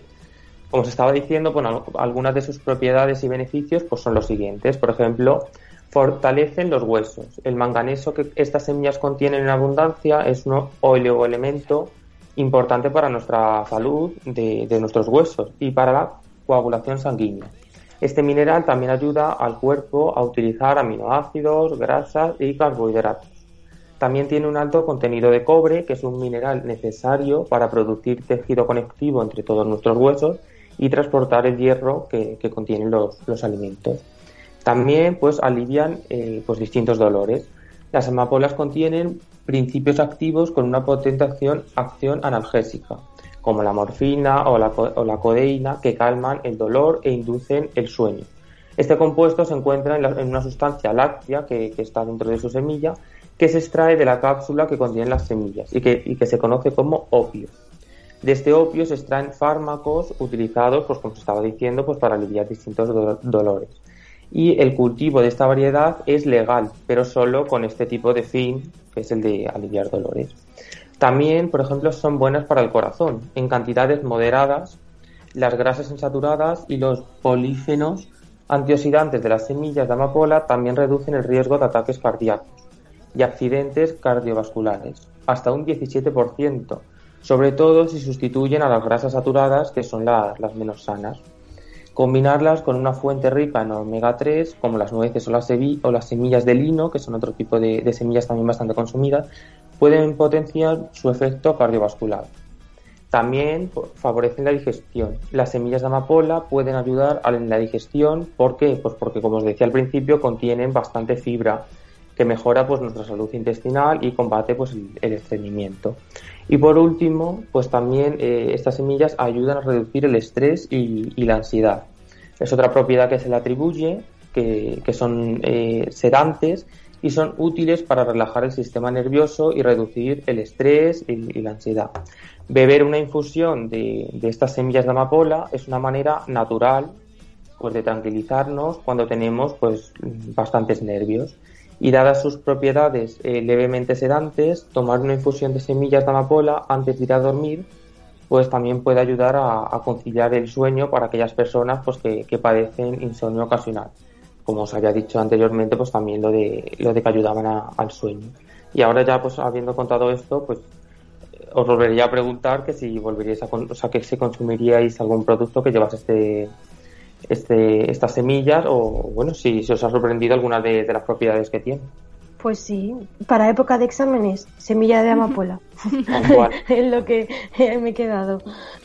Como os estaba diciendo, algunas de sus propiedades y beneficios pues son los siguientes. Por ejemplo, fortalecen los huesos. El manganeso que estas semillas contienen en abundancia es un oligoelemento importante para nuestra salud de, de nuestros huesos y para la coagulación sanguínea. Este mineral también ayuda al cuerpo a utilizar aminoácidos, grasas y carbohidratos. También tiene un alto contenido de cobre, que es un mineral necesario para producir tejido conectivo entre todos nuestros huesos y transportar el hierro que, que contienen los, los alimentos. También pues alivian eh, pues, distintos dolores. Las amapolas contienen principios activos con una potente acción, acción analgésica, como la morfina o la, o la codeína, que calman el dolor e inducen el sueño. Este compuesto se encuentra en, una sustancia láctea que está dentro de su semilla, que se extrae de la cápsula que contienen las semillas y que, se conoce como opio. De este opio se extraen fármacos utilizados, pues como se estaba diciendo, pues para aliviar distintos do- dolores. Y el cultivo de esta variedad es legal, pero solo con este tipo de fin, que es el de aliviar dolores. También, por ejemplo, son buenas para el corazón. En cantidades moderadas, las grasas insaturadas y los polífenos antioxidantes de las semillas de amapola también reducen el riesgo de ataques cardíacos y accidentes cardiovasculares, hasta un 17%, sobre todo si sustituyen a las grasas saturadas, que son la- las menos sanas. Combinarlas con una fuente rica en omega 3, como las nueces o las, o las semillas de lino, que son otro tipo de, de semillas también bastante consumidas, pueden potenciar su efecto cardiovascular. También favorecen la digestión. Las semillas de amapola pueden ayudar a la digestión. ¿Por qué? Pues porque, como os decía al principio, contienen bastante fibra que mejora pues nuestra salud intestinal y combate pues el, estreñimiento. Y por último, pues también eh, estas semillas ayudan a reducir el estrés y, y la ansiedad. Es otra propiedad que se le atribuye, que, que son eh, sedantes y son útiles para relajar el sistema nervioso y reducir el estrés y, y la ansiedad. Beber una infusión de, de estas semillas de amapola es una manera natural pues, de tranquilizarnos cuando tenemos pues, bastantes nervios. Y dadas sus propiedades eh, levemente sedantes, tomar una infusión de semillas de amapola antes de ir a dormir pues también puede ayudar a, conciliar el sueño para aquellas personas pues, que, que padecen insomnio ocasional. Como os había dicho anteriormente, pues también lo de, lo de que ayudaban a- al sueño. Y ahora ya, pues habiendo contado esto, pues eh, os volvería a preguntar que si volveríais a, o sea, que si consumiríais algún producto que llevase este, este, estas semillas o, bueno, si, si os ha sorprendido alguna de, de las propiedades que tiene. Pues sí, para época de exámenes, semilla de amapola. Es lo que me he quedado.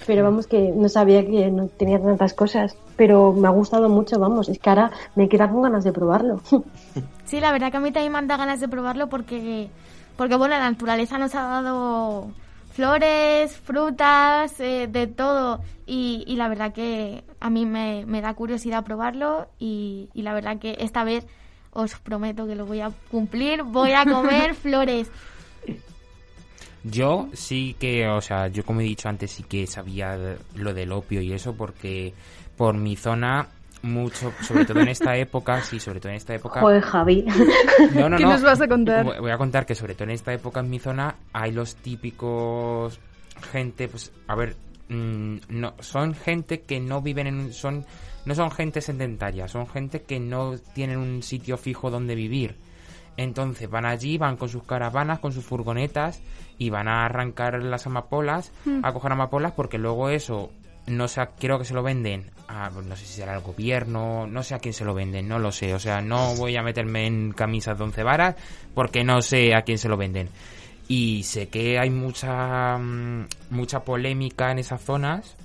Pero vamos, que no sabía que no tenía tantas cosas. Pero me ha gustado mucho, vamos. Es que ahora me queda con ganas de probarlo. Sí, la verdad que a mí también me han dado ganas de probarlo porque, porque bueno, la naturaleza nos ha dado flores, frutas, eh, de todo. Y, y la verdad que a mí me, me da curiosidad probarlo y, y la verdad que esta vez os prometo que lo voy a cumplir. Voy a comer flores. Yo sí que, o sea, yo como he dicho antes, sí que sabía lo del opio y eso porque por mi zona mucho, sobre todo en esta época, sí, sobre todo en esta época. Joder, Javi. No, no, ¿Qué no. nos vas a contar? Voy a contar que sobre todo en esta época en mi zona hay los típicos gente, pues, a ver, mm, no, son gente que no viven en un, son, no son gente sedentaria, son gente que no tienen un sitio fijo donde vivir. Entonces van allí, van con sus caravanas, con sus furgonetas y van a arrancar las amapolas, Hmm. a coger amapolas porque luego eso, no sé, creo que se lo venden, a, no sé si será el gobierno, no sé a quién se lo venden, no lo sé, o sea, no voy a meterme en camisas de once varas porque no sé a quién se lo venden. Y sé que hay mucha, mm, mucha polémica en esas zonas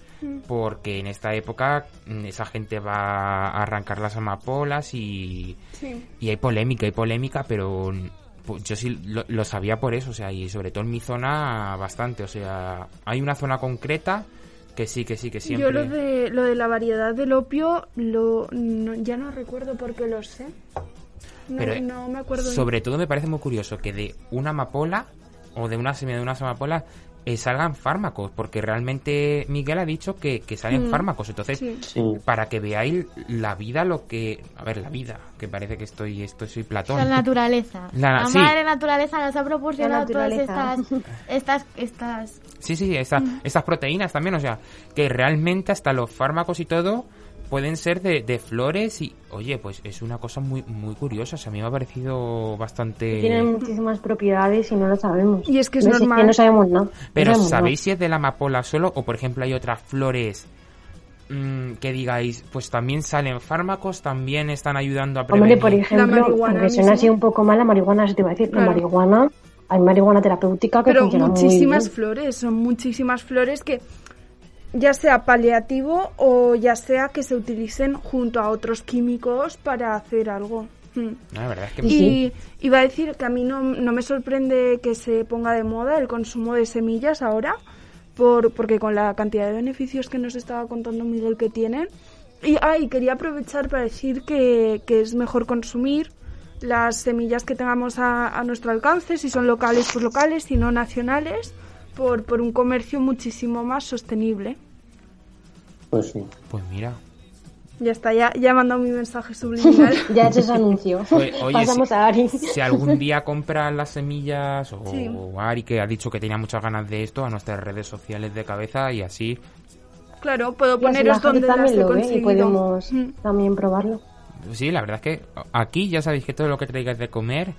porque en esta época mm, esa gente va a arrancar las amapolas y, Sí. y hay polémica, hay polémica, pero mm, pu- yo sí lo, lo sabía por eso, o sea, y sobre todo en mi zona bastante, o sea, hay una zona concreta que sí, que sí, que siempre... Yo lo de, lo de la variedad del opio lo, no- ya no recuerdo por qué lo sé. No, Pero, no me acuerdo. Sobre todo me parece muy curioso que de una amapola o de una semilla de unas amapolas eh, salgan fármacos, porque realmente Miguel ha dicho que, que salen Mm, fármacos, entonces sí. Sí. para que veáis la vida, lo que... A ver, la vida, que parece que estoy, esto soy Platón. La naturaleza. La- La, sí. madre naturaleza nos ha proporcionado todas estas, estas, estas Sí, sí, esa- Mm. estas proteínas también, o sea, que realmente hasta los fármacos y todo pueden ser de, de flores y, oye, pues es una cosa muy muy curiosa, o sea, a mí me ha parecido bastante... Tienen muchísimas propiedades y no lo sabemos. Y es que es ¿Ves? normal. no sabemos nada. No Pero sabemos ¿sabéis si es de la amapola solo o, por ejemplo, hay otras flores mm, que digáis, pues también salen fármacos, también están ayudando a nada. Hombre, prevenir? por ejemplo, marihuana aunque suena así un poco mal, la marihuana, se te iba a decir, Claro. la marihuana, hay marihuana terapéutica que Pero funciona muchísimas muy bien. flores, son muchísimas flores que ya sea paliativo o ya sea que se utilicen junto a otros químicos para hacer algo. Mm. No, la verdad es que... Y iba a decir que a mí no, no me sorprende que se ponga de moda el consumo de semillas ahora, por, porque con la cantidad de beneficios que nos estaba contando Miguel que tienen. Y ay, quería aprovechar para decir que, que es mejor consumir las semillas que tengamos a, a nuestro alcance, si son locales, pues locales, si no nacionales, por, por un comercio muchísimo más sostenible. Pues sí. Pues mira, Ya está, ya, ya he mandado mi mensaje subliminal. Ya he hecho ese anuncio. Oye, oye, Pasamos si- a Ari. si algún día compras las semillas o, Sí. o Ari que ha dicho que tenía muchas ganas de esto a nuestras redes sociales de cabeza y así claro, puedo poneros la donde las he lo ve y conseguido. podemos Mm. también probarlo. Sí, la verdad es que aquí ya sabéis que todo lo que traigáis de comer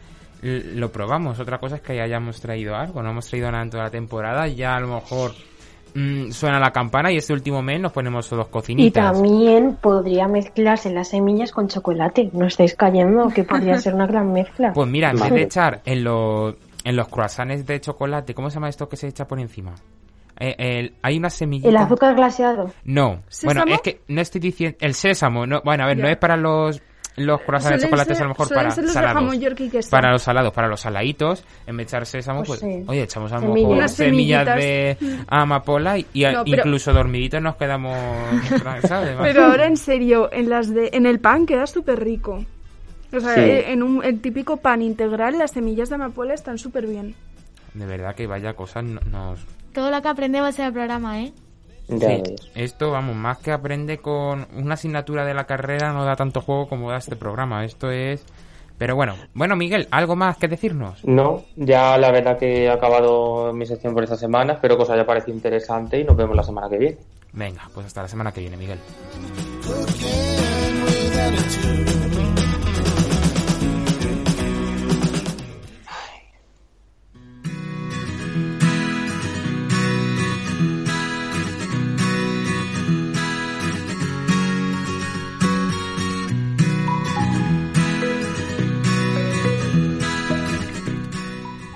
lo probamos. Otra cosa es que hayamos traído algo. No hemos traído nada en toda la temporada. Ya a lo mejor mm, suena la campana y este último mes nos ponemos todos Y cocinitas. también podría mezclarse las semillas con chocolate. No estáis cayendo, que podría ser una gran mezcla. Pues mira, en vez de echar en los, en los croissants de chocolate, ¿cómo se llama esto que se echa por encima? Eh, el- hay una semillita. El azúcar glaseado. No, ¿Sésamo? bueno, es que no estoy diciendo. El sésamo, no, bueno, a ver, no es para los los croissants de chocolate, ser- a lo mejor para los salados. jamón york y queso. Para los salados, para los saladitos, en vez de echar sésamo, Pues pues, sí. oye, echamos a lo Semillas. mejor semillas de amapola y, y a- No, pero- incluso dormiditos nos quedamos, ¿sabes? Pero ahora en serio, en las de, en el pan queda súper rico. O sea, Sí. eh, en un el típico pan integral las semillas de amapola están súper bien. De verdad que vaya cosas no- nos... Todo lo que aprendemos en el programa, ¿eh? Ya Sí, esto, vamos, más que aprende con una asignatura de la carrera no da tanto juego como da este programa. Esto es... Pero bueno, bueno Miguel, ¿algo más que decirnos? No, ya la verdad que he acabado mi sección por esta semana. Espero que os haya parecido interesante y nos vemos la semana que viene. Venga, pues hasta la semana que viene, Miguel.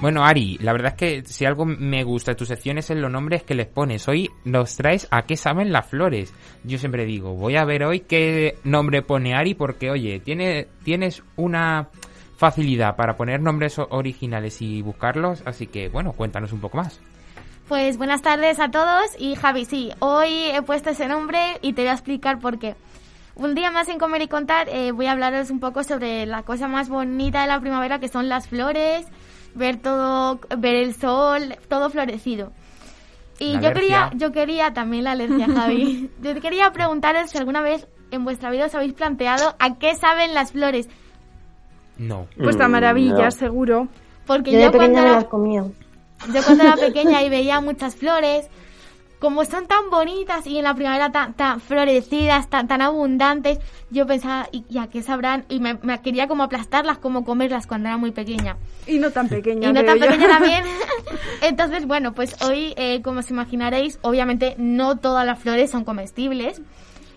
Bueno, Ari, la verdad es que si algo me gusta de tus secciones es los nombres que les pones. Hoy nos traes a qué saben las flores. Yo siempre digo, voy a ver hoy qué nombre pone Ari porque, oye, tiene, tienes una facilidad para poner nombres originales y buscarlos, así que, bueno, cuéntanos un poco más. Pues buenas tardes a todos y Javi, sí, hoy he puesto ese nombre y te voy a explicar por qué. Un día más en Comer y Contar eh, voy a hablaros un poco sobre la cosa más bonita de la primavera que son las flores, ver todo, ver el sol, todo florecido. Y La yo quería, yo quería también la alergia, Javi. yo quería preguntaros si alguna vez en vuestra vida os habéis planteado a qué saben las flores. No. Pues a Mm, maravilla, no. seguro. Porque Yo yo, de cuando era- las comía. Yo cuando era pequeña y veía muchas flores, como son tan bonitas y en la primavera tan, tan florecidas, tan, tan abundantes, yo pensaba, ¿y, y a qué sabrán? Y me, me quería como aplastarlas, como comerlas cuando era muy pequeña. Y no tan pequeña. Y no tan yo. pequeña también. Entonces, bueno, pues hoy, eh, como os imaginaréis, obviamente no todas las flores son comestibles.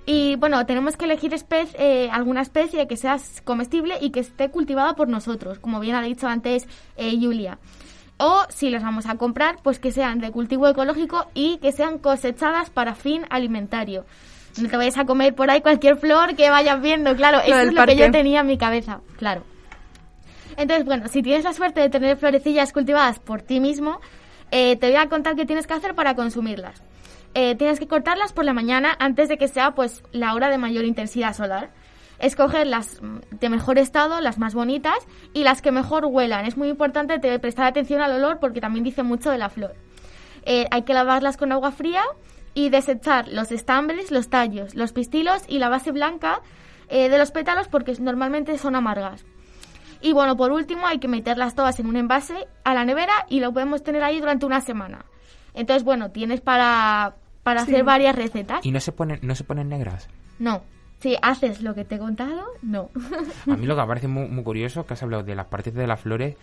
Y bueno, tenemos que elegir espe- eh, alguna especie que sea comestible y que esté cultivada por nosotros, como bien ha dicho antes eh, Julia. O si las vamos a comprar, pues que sean de cultivo ecológico y que sean cosechadas para fin alimentario. No te vayas a comer por ahí cualquier flor que vayas viendo, claro, eso es lo que yo tenía en mi cabeza, claro. Entonces, bueno, si tienes la suerte de tener florecillas cultivadas por ti mismo, eh, te voy a contar qué tienes que hacer para consumirlas. Eh, tienes que cortarlas por la mañana antes de que sea pues la hora de mayor intensidad solar. Escoger las de mejor estado, las más bonitas y las que mejor huelan. Es muy importante te- prestar atención al olor porque también dice mucho de la flor. Eh, hay que lavarlas con agua fría y desechar los estambres, los tallos, los pistilos y la base blanca eh, de los pétalos porque normalmente son amargas. Y bueno, por último hay que meterlas todas en un envase a la nevera y lo podemos tener ahí durante una semana. Entonces, bueno, tienes para, para Sí. hacer varias recetas. ¿Y no se ponen, no se ponen negras? No. Si haces lo que te he contado, no. A mí lo que me parece muy, muy curioso que has hablado de las partes de las flores,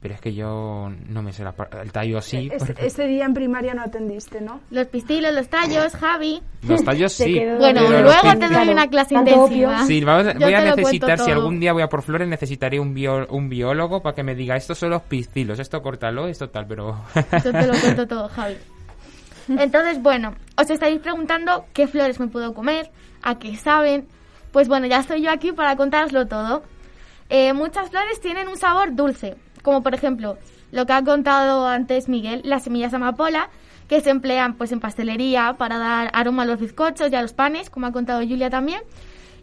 pero es que yo no me sé la el tallo así. Es- porque- ese día en primaria no atendiste, ¿no? Los pistilos, los tallos, Javi. Los tallos sí. Bueno, luego te doy una clase intensiva. Sí, vamos a- voy a necesitar, si algún día voy a por flores, necesitaré un, bio- un biólogo para que me diga, estos son los pistilos, esto córtalo, esto tal, pero... Yo te lo cuento todo, Javi. Entonces, bueno, os estáis preguntando qué flores me puedo comer, a qué saben. Pues bueno, ya estoy yo aquí para contároslo todo. Eh, muchas flores tienen un sabor dulce, como por ejemplo lo que ha contado antes Miguel, las semillas de amapola, que se emplean pues en pastelería para dar aroma a los bizcochos y a los panes, como ha contado Julia también.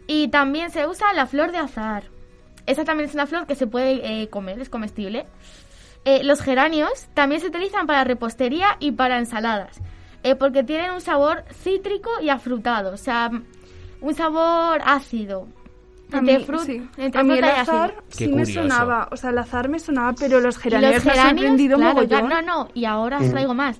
Y también se usa la flor de azahar. Esa también es una flor que se puede eh, comer, es comestible. Eh, los geranios también se utilizan para repostería y para ensaladas, porque tienen un sabor cítrico y afrutado, o sea, un sabor ácido. A Entre mí, frut- sí. entre A mí el azar Qué sí me curioso. sonaba. O sea, el azar me sonaba, pero los geranios, los me ha geranios, sorprendido claro, mogollón. claro, no, no, y ahora os traigo más.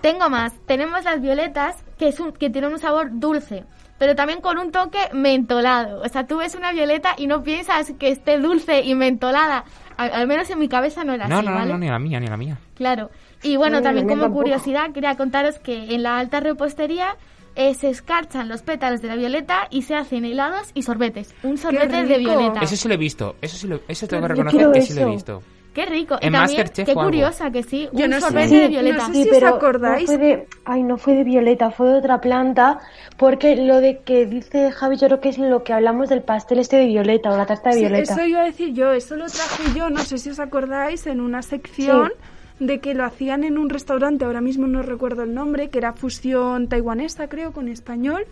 Tengo más. Tenemos las violetas, que, es un, que tienen un sabor dulce, pero también con un toque mentolado. O sea, tú ves una violeta y no piensas que esté dulce y mentolada. Al, al menos en mi cabeza no era No, así, no, no, ¿vale? no, ni la mía, ni la mía. Claro. Y bueno, No, también como tampoco. curiosidad, quería contaros que en la alta repostería eh, se escarchan los pétalos de la violeta y se hacen helados y sorbetes. Un sorbete de violeta. Eso sí lo he visto, eso sí lo, eso tengo que reconocer que sí lo he visto. Qué rico. En y también, Masterchef qué curiosa que sí. Yo un no sorbete si- de violeta. no sé Sí, si os pero acordáis. No fue de, ay, no fue de violeta, fue de otra planta, porque lo de que dice Javi, yo creo que es lo que hablamos del pastel este de violeta o la tarta de Sí, violeta. eso iba a decir yo, eso lo traje yo, no sé si os acordáis, en una sección de que lo hacían en un restaurante, ahora mismo no recuerdo el nombre, que era fusión taiwanesa, creo, con español,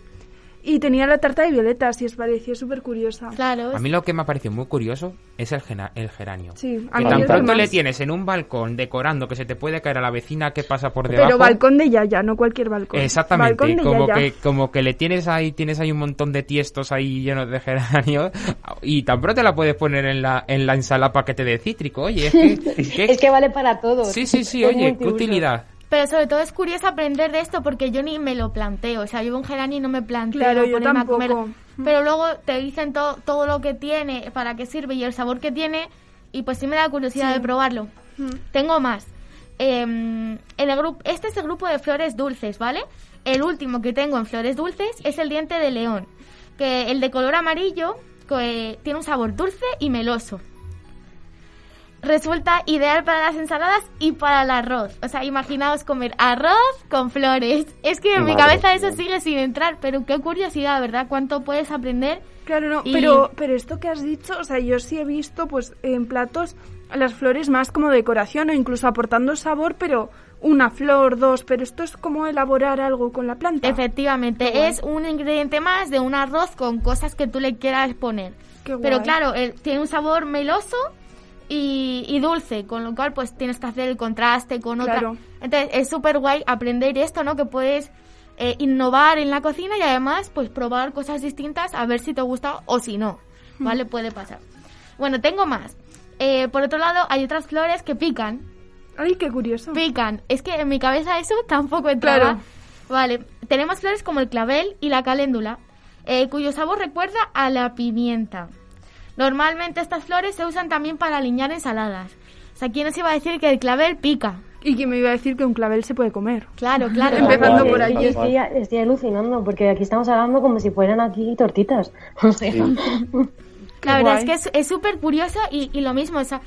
y tenía la tarta de violetas y os pareció súper curiosa. Claro. A mí lo que me ha parecido muy curioso es el, gena- el geranio. Sí, a que mí tan pronto más. le tienes en un balcón decorando que se te puede caer a la vecina que pasa por debajo. Pero balcón de Yaya, no cualquier balcón. Exactamente, Balcón de como Yaya. que, como que le tienes ahí, tienes ahí un montón de tiestos ahí llenos de geranios y tan pronto la puedes poner en la, en la ensalada para que te dé cítrico, oye, es que, que- Es que vale para todo. sí, sí, sí, oye, qué utilidad. Pero sobre todo es curioso aprender de esto porque yo ni me lo planteo. O sea, yo un geranio y no me planteo Claro, yo ponerme a comer. Pero luego te dicen to- todo lo que tiene, para qué sirve y el sabor que tiene. Y pues sí me da curiosidad de probarlo. Tengo más. Em, en el grupo, este es el grupo de flores dulces, ¿vale? El último que tengo en flores dulces es el diente de león. Que el de color amarillo que tiene un sabor dulce y meloso resulta ideal para las ensaladas y para el arroz. O sea, imaginaos comer arroz con flores. Es que en mi cabeza eso mía. sigue sin entrar, pero qué curiosidad, ¿verdad? ¿Cuánto puedes aprender? Claro, no, Y- pero, pero esto que has dicho, o sea, yo sí he visto pues en platos las flores más como decoración o incluso aportando sabor, pero una flor, dos, pero esto es como elaborar algo con la planta. Efectivamente, Qué guay. es un ingrediente más de un arroz con cosas que tú le quieras poner. Qué Pero guay. claro, eh, tiene un sabor meloso y, y dulce, con lo cual pues tienes que hacer el contraste con otra. Claro. Entonces es súper guay aprender esto, ¿no? Que puedes eh, innovar en la cocina y además pues probar cosas distintas a ver si te gusta o si no, ¿vale? Puede pasar. Bueno, tengo más. Eh, por otro lado, hay otras flores que pican. Ay, qué curioso. Pican. Es que en mi cabeza eso tampoco entraba. Claro. Vale, tenemos flores como el clavel y la caléndula, eh, cuyo sabor recuerda a la pimienta. Normalmente estas flores se usan también para aliñar ensaladas. O sea, ¿quién nos iba a decir que el clavel pica? Y que me iba a decir que un clavel se puede comer. Claro, claro. Empezando por ahí. Yo estoy, estoy alucinando porque aquí estamos hablando como si fueran aquí tortitas. O sea, La verdad es que es- es súper curioso y, y lo mismo, o sea,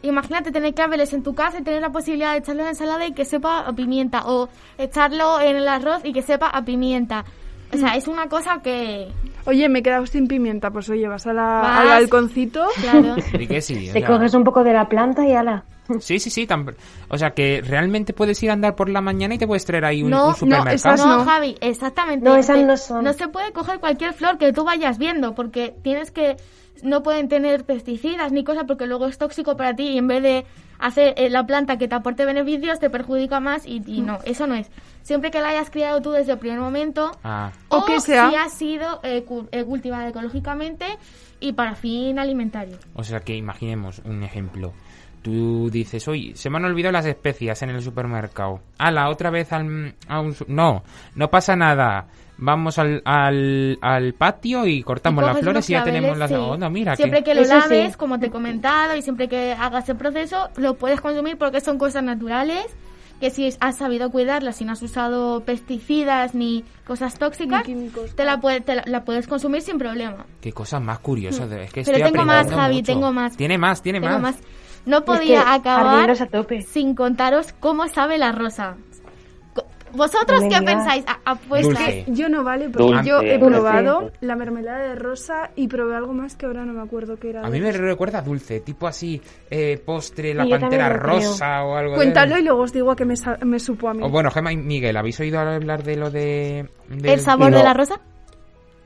imagínate tener claveles en tu casa y tener la posibilidad de echarlo en la ensalada y que sepa a pimienta, o echarlo en el arroz y que sepa a pimienta. O sea, es una cosa que, Oye, me he quedado sin pimienta, pues oye, vas, a la, Vas. al balconcito. claro, Di que sí, o te sea, coges un poco de la planta y ala. sí, sí, sí, tan- o sea que realmente puedes ir a andar por la mañana y te puedes traer ahí un, No, un no, supermercado. esas no, no. Javi, exactamente. No, esas no son. No se puede coger cualquier flor que tú vayas viendo porque tienes que... No pueden tener pesticidas ni cosas porque luego es tóxico para ti y en vez de hacer eh, la planta que te aporte beneficios te perjudica más y, y no, eso no es. Siempre que la hayas criado tú desde el primer momento Ah, O o que sea- si ha sido eh, cu- eh, cultivada ecológicamente y para fin alimentario. o sea que imaginemos un ejemplo. Tú dices, oye, se me han olvidado las especias en el supermercado. la otra vez al, a un... su- No, no pasa nada. Vamos al, al, al patio y cortamos Y las flores y ya tenemos las... sí. Onda, mira, siempre que... que lo Eso sí. laves, como te he comentado, y siempre que hagas el proceso, lo puedes consumir porque son cosas naturales, que si has sabido cuidarlas, si no has usado pesticidas ni cosas tóxicas, Ni químicos, te, la, puede- te la, la puedes consumir sin problema. Qué cosas más curiosas. Es que Pero estoy tengo más, Javi, mucho. tengo más. Tiene más, tiene Tengo más. más. No podía que acabar jardineros a tope. sin contaros cómo sabe la rosa. ¿Vosotros qué pensáis? A- apuestas. Dulce. Yo no vale, porque Dulce. yo he Dulce. probado la mermelada de rosa y probé algo más que ahora no me acuerdo qué era. A mí me recuerda dulce, tipo así, eh, postre, la pantera rosa o algo de- Cuéntalo y luego os digo a qué me, sa- me supo a mí. O bueno, Gemma y Miguel, ¿habéis oído hablar de lo de... del- ¿El sabor No. de la rosa?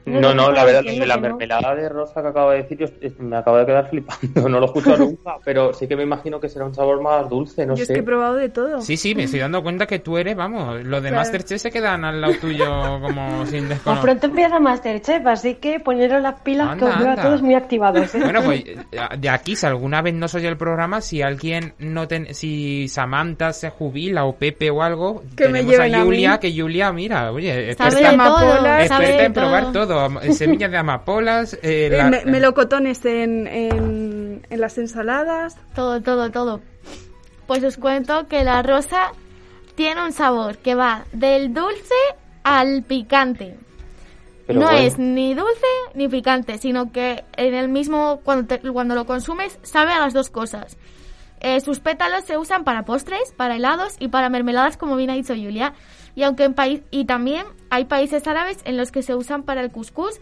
No, no, la verdad, la que no. mermelada de rosa que acabo de decir, yo me acabo de quedar flipando. No lo he escuchado nunca, pero sí que me imagino que será un sabor más dulce, no yo es sé. que he probado de todo. Sí, sí, me estoy dando cuenta que tú eres, vamos, los de Claro. Masterchef se quedan al lado tuyo como sin Pues desconocer. pronto empieza Masterchef, así que poneros las pilas Anda, que os veo a todos muy activados. ¿eh? Bueno, pues eh, de aquí, si alguna vez no soy el programa, si alguien no ten, si Samantha se jubila o Pepe o algo, Que me tenemos lleven a Julia, que Julia, mira, oye, Sabe experta, de todo, experta de en probar todo. Am- semillas de amapolas, eh, Eh, la- me- melocotones en, en, en las ensaladas. Todo, todo, todo. Pues os cuento que la rosa tiene un sabor que va del dulce al picante. Pero no bueno. es ni dulce ni picante, sino que en el mismo, cuando, te- cuando lo consumes, sabe a las dos cosas. Eh, sus pétalos se usan para postres, para helados y para mermeladas, como bien ha dicho Julia. Y aunque en país y también hay países árabes en los que se usan para el couscous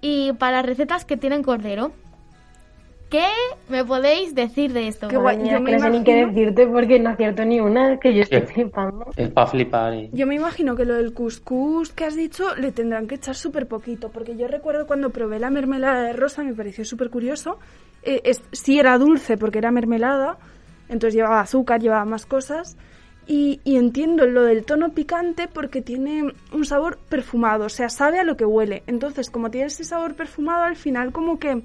y para recetas que tienen cordero. ¿Qué me podéis decir de esto? Qué guay. Yo me que no sé ni qué imagino- decirte porque no acierto ni una, que yo estoy Sí. flipando. Es para flipar. eh. Yo me imagino que lo del couscous que has dicho le tendrán que echar súper poquito, porque yo recuerdo cuando probé la mermelada de rosa, me pareció súper curioso. Eh, es, sí era dulce porque era mermelada, entonces llevaba azúcar, llevaba más cosas. Y, y entiendo lo del tono picante porque tiene un sabor perfumado, o sea, sabe a lo que huele. Entonces, como tiene ese sabor perfumado, al final como que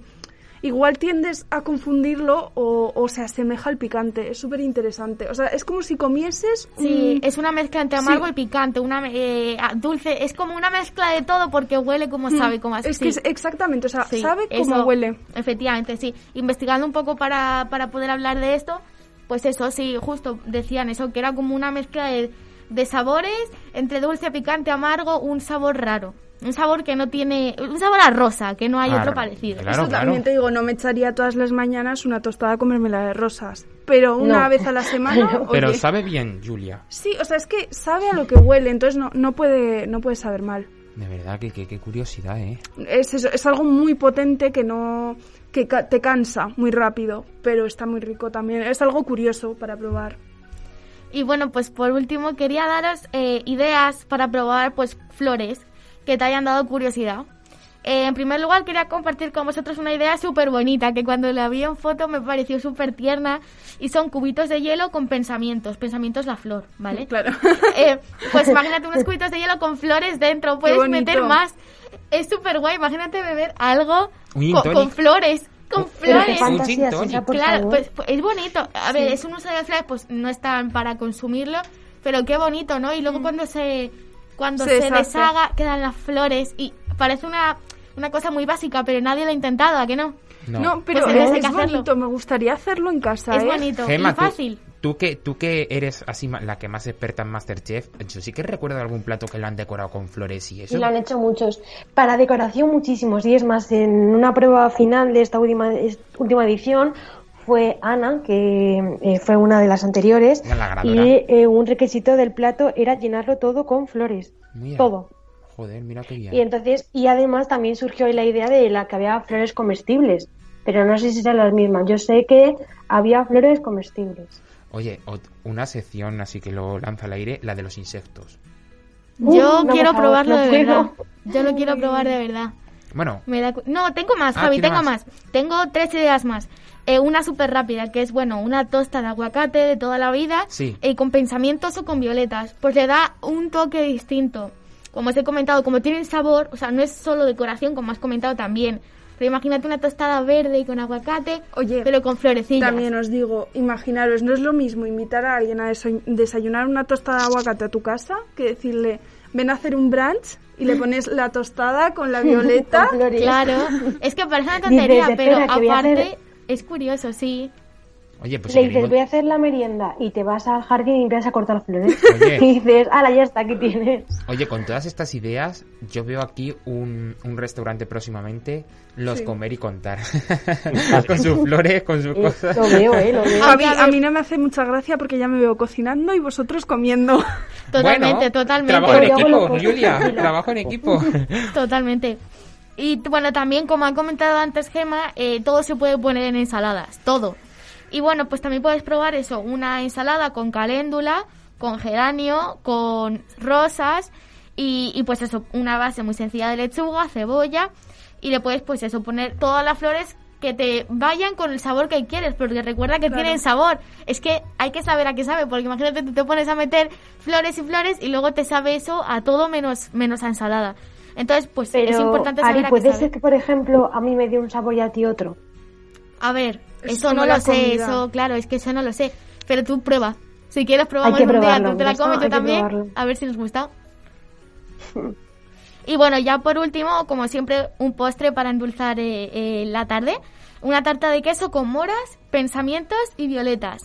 igual tiendes a confundirlo o, o se asemeja al picante. Es súper interesante. O sea, es como si comieses... Sí, un- es una mezcla entre amargo Sí. y picante, una eh, dulce, es como una mezcla de todo porque huele como sabe, como así. Mm. Es que es exactamente, o sea, Sí, sabe eso, huele. Efectivamente, sí. Investigando un poco para, para poder hablar de esto, pues eso, sí, justo decían eso, que era como una mezcla de, de sabores entre dulce, picante, amargo, un sabor raro. Un sabor que no tiene, un sabor a rosa, que no hay otro parecido. claro. Eso también te digo, no me echaría todas las mañanas una tostada con mermelada de rosas. Pero una No. vez a la semana, Pero- sabe bien, Julia. Sí, o sea, es que sabe a lo que huele, entonces no, no, puede, no puede saber mal. De verdad, que que- qué curiosidad, ¿eh? Es, eso, es algo muy potente que no que ca- te cansa muy rápido, pero está muy rico también. Es algo curioso para probar. Y bueno, pues por último quería daros eh, ideas para probar pues flores que te hayan dado curiosidad. Eh, en primer lugar quería compartir con vosotros una idea súper bonita que cuando la vi en foto me pareció súper tierna y son cubitos de hielo con pensamientos. Pensamientos la flor, ¿vale? Claro. Eh, pues imagínate unos cubitos de hielo con flores dentro, puedes meter más. Es súper guay, imagínate beber algo con, con flores, con flores. fantasía Claro, pues, pues, es bonito. A ver, es un uso de flores, pues no están para consumirlo, pero qué bonito, ¿no? Y luego cuando se cuando Mm. Se deshaga quedan las flores y parece una una cosa muy básica, pero nadie lo ha intentado, ¿a que no? No, pero Pues es, bonito, me gustaría hacerlo en casa. es ¿eh? bonito Gemma, y fácil. Tú, que, tú que eres así ma- la que más experta en Masterchef, yo sí que recuerdo algún plato que lo han decorado con flores y eso. Y lo han hecho muchos. Para decoración muchísimos. Y es más, en una prueba final de esta última, última edición fue Ana, que eh, fue una de las anteriores. La. Y eh, un requisito del plato era llenarlo todo con flores. Mira. Todo. Joder, mira qué bien. Y entonces, y además también surgió la idea de la que había flores comestibles. Pero no sé si serán las mismas. Yo sé que había flores comestibles. Oye, una sección así que lo lanza al aire, la de los insectos. Uh, Yo no, quiero favor, probarlo no de puedo. verdad. Yo lo quiero probar de verdad. Bueno, Me da no, tengo más, Ah, Javi, ¿tiene tengo más? más. Tengo tres ideas más. Eh, una súper rápida, que es, bueno, una tosta de aguacate de toda la vida, Sí. eh, con pensamientos o con violetas. Pues le da un toque distinto. Como os he comentado, como tienen sabor, o sea, no es solo decoración, como has comentado también. Pero imagínate una tostada verde con aguacate, Oye, pero con florecillas. También os digo, imaginaros, no es lo mismo invitar a alguien a desa- desayunar una tostada de aguacate a tu casa que decirle, ven a hacer un brunch y le pones la tostada con la violeta. Con. Claro, es que parece una tontería, Dices, pero aparte hacer- es curioso, sí. Oye, pues Le si dices, voy a hacer la merienda y te vas al jardín y empiezas a cortar flores. Oye. Y dices, ala, ya está, aquí tienes. Oye, con todas estas ideas, yo veo aquí un, un restaurante próximamente, los Sí. comer y contar. con sus flores, con sus Eh, cosas. lo veo, eh, lo veo. A a ver. mí no me hace mucha gracia porque ya me veo cocinando y vosotros comiendo. Totalmente, Bueno, totalmente. Trabajo en equipo, Julia, trabajo en equipo. Totalmente. Y bueno, también como ha comentado antes Gema, eh, todo se puede poner en ensaladas, todo. Y bueno, pues también puedes probar eso, una ensalada con caléndula, con geranio, con rosas y, y pues eso, una base muy sencilla de lechuga, cebolla y le puedes pues eso, poner todas las flores que te vayan con el sabor que quieres, porque recuerda que Claro. tienen sabor. Es que hay que saber a qué sabe, porque imagínate tú te pones a meter flores y flores y luego te sabe eso a todo menos, menos a ensalada. Entonces, pues Pero, es importante saber Ari, a qué puede sabe. ser que, por ejemplo, a mí me dé un sabor y a ti otro. A ver, eso no lo sé, comida. eso, claro, es que eso no lo sé. Pero tú prueba. Si quieres probamos un día, tú te la comes, yo también, a ver si nos gusta. Y bueno, ya por último, como siempre, un postre para endulzar eh, eh, la tarde. Una tarta de queso con moras, pensamientos y violetas.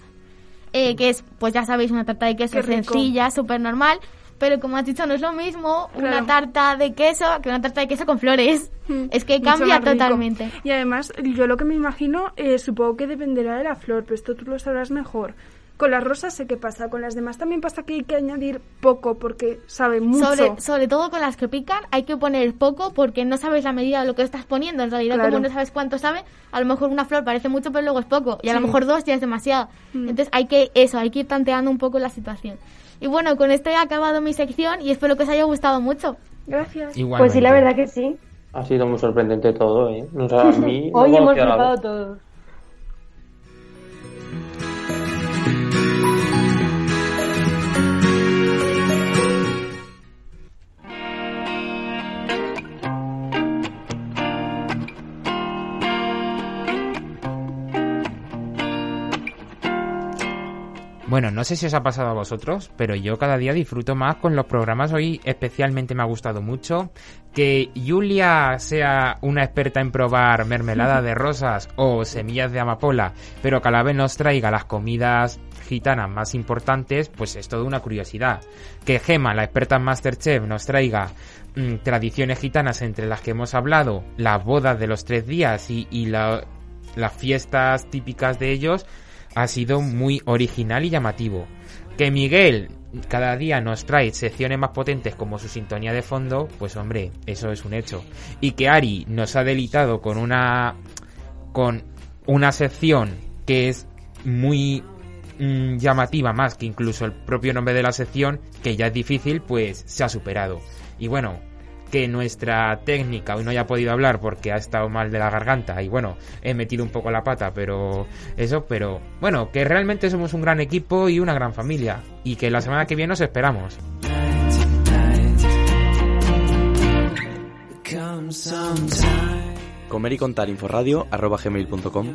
Eh, que es, pues ya sabéis, una tarta de queso Qué sencilla, súper normal. Pero como has dicho, no es lo mismo una tarta de queso que una tarta de queso con flores. Es que cambia totalmente. Y además, yo lo que me imagino, eh, supongo que dependerá de la flor, pero esto tú lo sabrás mejor. Con las rosas sé qué pasa, con las demás también pasa que hay que añadir poco porque sabe mucho. Sobre, sobre todo con las que pican hay que poner poco porque no sabes la medida de lo que estás poniendo. En realidad, Claro. como no sabes cuánto sabe, a lo mejor una flor parece mucho pero luego es poco. Y a lo mejor dos ya es demasiado. Mm. Entonces hay que eso, hay que ir tanteando un poco la situación. Y bueno, con esto he acabado mi sección y espero que os haya gustado mucho. Gracias. Igualmente. Pues sí, la verdad que sí. Ha sido muy sorprendente todo, ¿eh? O sea, a mí Hoy hemos flipado todos. Bueno, no sé si os ha pasado a vosotros, pero yo cada día disfruto más con los programas. Hoy especialmente me ha gustado mucho que Julia sea una experta en probar mermelada de rosas o semillas de amapola, pero que a la vez nos traiga las comidas gitanas más importantes, pues es toda una curiosidad. Que Gema, la experta en Masterchef, nos traiga mm, tradiciones gitanas entre las que hemos hablado, las bodas de los tres días y, y la- las fiestas típicas de ellos, ha sido muy original y llamativo. Que Miguel cada día nos trae secciones más potentes como su sintonía de fondo, pues hombre, eso es un hecho. Y que Ari nos ha delitado con una con una sección que es muy mm, llamativa más que incluso el propio nombre de la sección, que ya es difícil, pues se ha superado. Y bueno, que nuestra técnica hoy no haya podido hablar porque ha estado mal de la garganta y bueno, he metido un poco la pata, pero eso, pero bueno, que realmente somos un gran equipo y una gran familia y que la semana que viene nos esperamos. Comer y contar inforadio arroba gmail.com